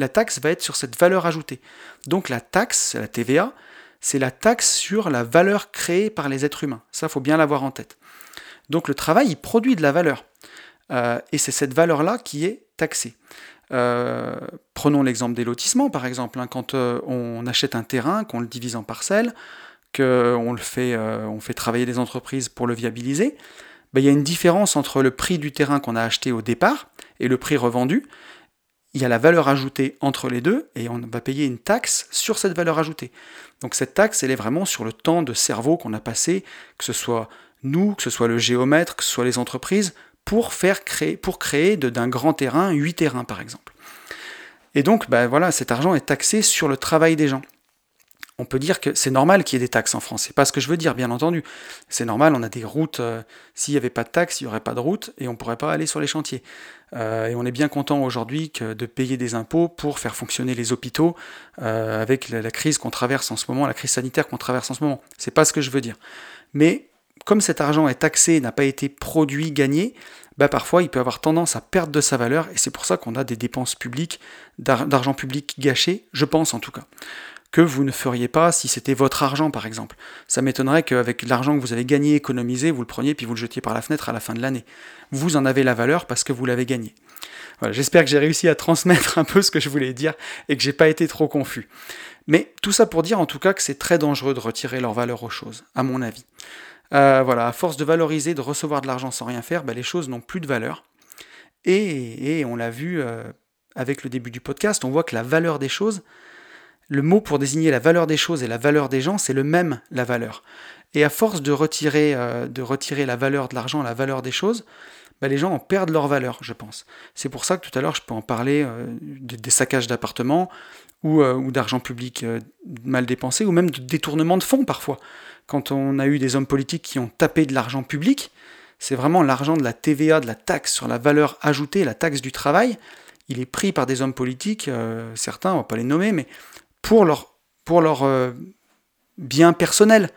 la taxe va être sur cette valeur ajoutée. Donc la taxe, la TVA, c'est la taxe sur la valeur créée par les êtres humains. Ça, faut bien l'avoir en tête. Donc le travail, il produit de la valeur. Euh, et c'est cette valeur-là qui est taxée. Euh, prenons l'exemple des lotissements, par exemple. Hein. quand euh, on achète un terrain, qu'on le divise en parcelles, qu'on fait, on fait travailler des entreprises pour le viabiliser, ben, il y a une différence entre le prix du terrain qu'on a acheté au départ et le prix revendu. Il y a la valeur ajoutée entre les deux et on va payer une taxe sur cette valeur ajoutée. Donc cette taxe, elle est vraiment sur le temps de cerveau qu'on a passé, que ce soit nous, que ce soit le géomètre, que ce soit les entreprises, pour faire créer, pour créer d'un grand terrain, huit terrains par exemple. Et donc, ben voilà, cet argent est taxé sur le travail des gens on peut dire que c'est normal qu'il y ait des taxes en France. C'est pas ce que je veux dire, bien entendu. C'est normal, on a des routes. Euh, s'il n'y avait pas de taxes, il n'y aurait pas de routes et on ne pourrait pas aller sur les chantiers. Euh, et on est bien content aujourd'hui de payer des impôts pour faire fonctionner les hôpitaux euh, avec la, crise qu'on traverse en ce moment, la crise sanitaire qu'on traverse en ce moment. C'est pas ce que je veux dire. Mais comme cet argent est taxé, n'a pas été produit, gagné, bah parfois il peut avoir tendance à perdre de sa valeur et c'est pour ça qu'on a des dépenses publiques, d'argent public gâché, je pense en tout cas. Que vous ne feriez pas si c'était votre argent, par exemple. Ça m'étonnerait qu'avec l'argent que vous avez gagné, économisé, vous le preniez puis vous le jetiez par la fenêtre à la fin de l'année. Vous en avez la valeur parce que vous l'avez gagné. J'espère que j'ai réussi à transmettre un peu ce que je voulais dire et que j'ai pas été trop confus. Mais tout ça pour dire en tout cas que c'est très dangereux de retirer leur valeur aux choses, à mon avis. Euh, voilà, à force de valoriser, de recevoir de l'argent sans rien faire, bah, les choses n'ont plus de valeur. Et, on l'a vu euh, avec le début du podcast, on voit que la valeur des choses, le mot pour désigner la valeur des choses et la valeur des gens, c'est le même, la valeur. Et à force de retirer, euh, la valeur de l'argent, la valeur des choses, bah, les gens en perdent leur valeur, je pense. C'est pour ça que tout à l'heure, je peux en parler des saccages d'appartements ou, ou d'argent public mal dépensé, ou même de détournement de fonds parfois quand on a eu des hommes politiques qui ont tapé de l'argent public, c'est vraiment l'argent de la TVA, de la taxe sur la valeur ajoutée, la taxe du travail. Il est pris par des hommes politiques, euh, certains, on va pas les nommer, mais pour leur, pour leur euh, bien personnel.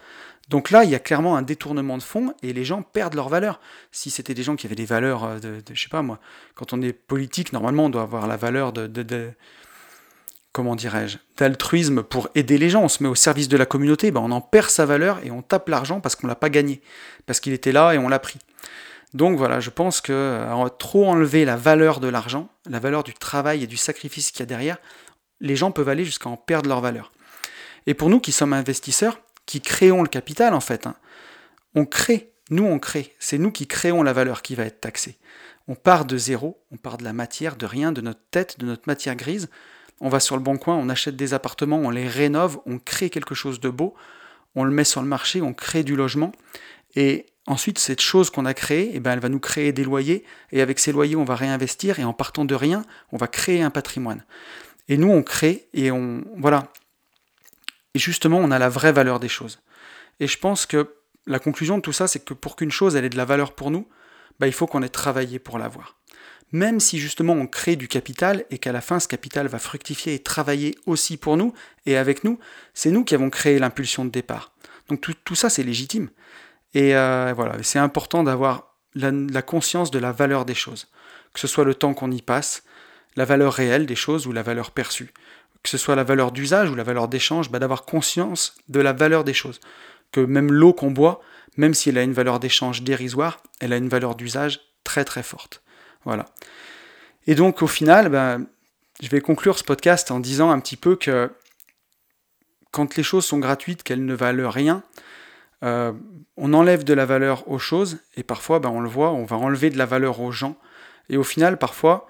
Donc là, il y a clairement un détournement de fonds et les gens perdent leur valeur. Si c'était des gens qui avaient des valeurs euh, de, de, je sais pas moi, quand on est politique, normalement on doit avoir la valeur de, de comment dirais-je, d'altruisme pour aider les gens, on se met au service de la communauté, ben on en perd sa valeur et on tape l'argent parce qu'on l'a pas gagné, parce qu'il était là et on l'a pris. Donc voilà, je pense que euh, trop enlever la valeur de l'argent, la valeur du travail et du sacrifice qu'il y a derrière, les gens peuvent aller jusqu'à en perdre leur valeur. Et pour nous qui sommes investisseurs, qui créons le capital en fait, hein, on crée, nous on crée, c'est nous qui créons la valeur qui va être taxée. On part de zéro, on part de la matière, de rien, de notre tête, de notre matière grise, on va sur le bon coin, on achète des appartements, on les rénove, on crée quelque chose de beau, on le met sur le marché, on crée du logement. Et ensuite, cette chose qu'on a créée, eh ben, elle va nous créer des loyers. Et avec ces loyers, on va réinvestir. Et en partant de rien, on va créer un patrimoine. Et nous, on crée et on. Voilà. Et justement, on a la vraie valeur des choses. Et je pense que la conclusion de tout ça, c'est que pour qu'une chose, ait de la valeur pour nous, bah, il faut qu'on ait travaillé pour l'avoir même si justement on crée du capital et qu'à la fin ce capital va fructifier et travailler aussi pour nous et avec nous, c'est nous qui avons créé l'impulsion de départ. Donc tout, ça c'est légitime. Et euh, voilà, c'est important d'avoir la, conscience de la valeur des choses, que ce soit le temps qu'on y passe, la valeur réelle des choses ou la valeur perçue, que ce soit la valeur d'usage ou la valeur d'échange, bah, d'avoir conscience de la valeur des choses, que même l'eau qu'on boit, même si elle a une valeur d'échange dérisoire, elle a une valeur d'usage très très forte. Voilà. Et donc au final, ben, je vais conclure ce podcast en disant un petit peu que quand les choses sont gratuites, qu'elles ne valent rien, euh, on enlève de la valeur aux choses, et parfois, ben, on le voit, on va enlever de la valeur aux gens. Et au final, parfois,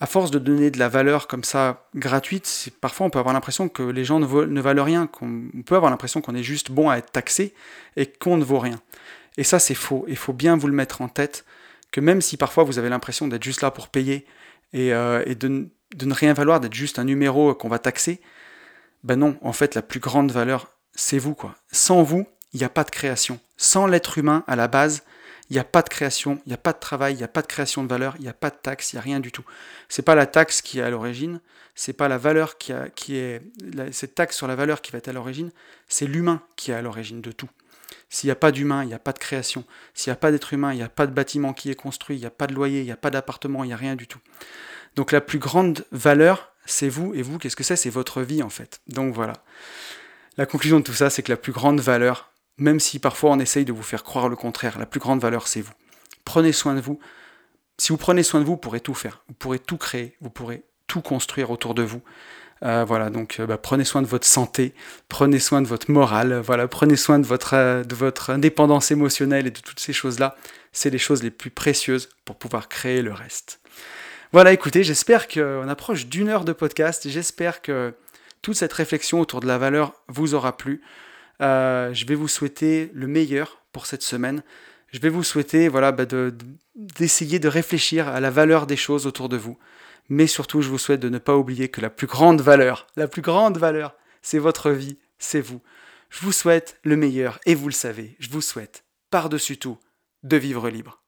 à force de donner de la valeur comme ça gratuite, parfois on peut avoir l'impression que les gens ne, valent rien, qu'on peut avoir l'impression qu'on est juste bon à être taxé et qu'on ne vaut rien. Et ça, c'est faux. Il faut bien vous le mettre en tête que même si parfois vous avez l'impression d'être juste là pour payer et, euh, de, ne rien valoir, d'être juste un numéro qu'on va taxer, ben non, en fait, la plus grande valeur, c'est vous, quoi. Sans vous, il n'y a pas de création. Sans l'être humain, à la base, il n'y a pas de création, il n'y a pas de travail, il n'y a pas de création de valeur, il n'y a pas de taxe, il n'y a rien du tout. C'est pas la taxe qui est à l'origine, c'est pas la valeur qui, a, est cette taxe sur la valeur qui va être à l'origine, c'est l'humain qui est à l'origine de tout. S'il n'y a pas d'humain, il n'y a pas de création. S'il n'y a pas d'être humain, il n'y a pas de bâtiment qui est construit, il n'y a pas de loyer, il n'y a pas d'appartement, il n'y a rien du tout. Donc la plus grande valeur, c'est vous, et vous, qu'est-ce que c'est C'est votre vie en fait. Donc voilà. La conclusion de tout ça, c'est que la plus grande valeur, même si parfois on essaye de vous faire croire le contraire, la plus grande valeur, c'est vous. Prenez soin de vous. Si vous prenez soin de vous, vous pourrez tout faire, vous pourrez tout créer, vous pourrez tout construire autour de vous. Euh, voilà, donc euh, bah, prenez soin de votre santé, prenez soin de votre morale, voilà, prenez soin de votre, euh, de votre indépendance émotionnelle et de toutes ces choses-là. C'est les choses les plus précieuses pour pouvoir créer le reste. Voilà, écoutez, j'espère qu'on approche d'une heure de podcast. J'espère que toute cette réflexion autour de la valeur vous aura plu. Je vais vous souhaiter le meilleur pour cette semaine. Je vais vous souhaiter voilà, bah, d'essayer de réfléchir à la valeur des choses autour de vous. Mais surtout, je vous souhaite de ne pas oublier que la plus grande valeur, la plus grande valeur, c'est votre vie, c'est vous. Je vous souhaite le meilleur et vous le savez, je vous souhaite, par-dessus tout, de vivre libre.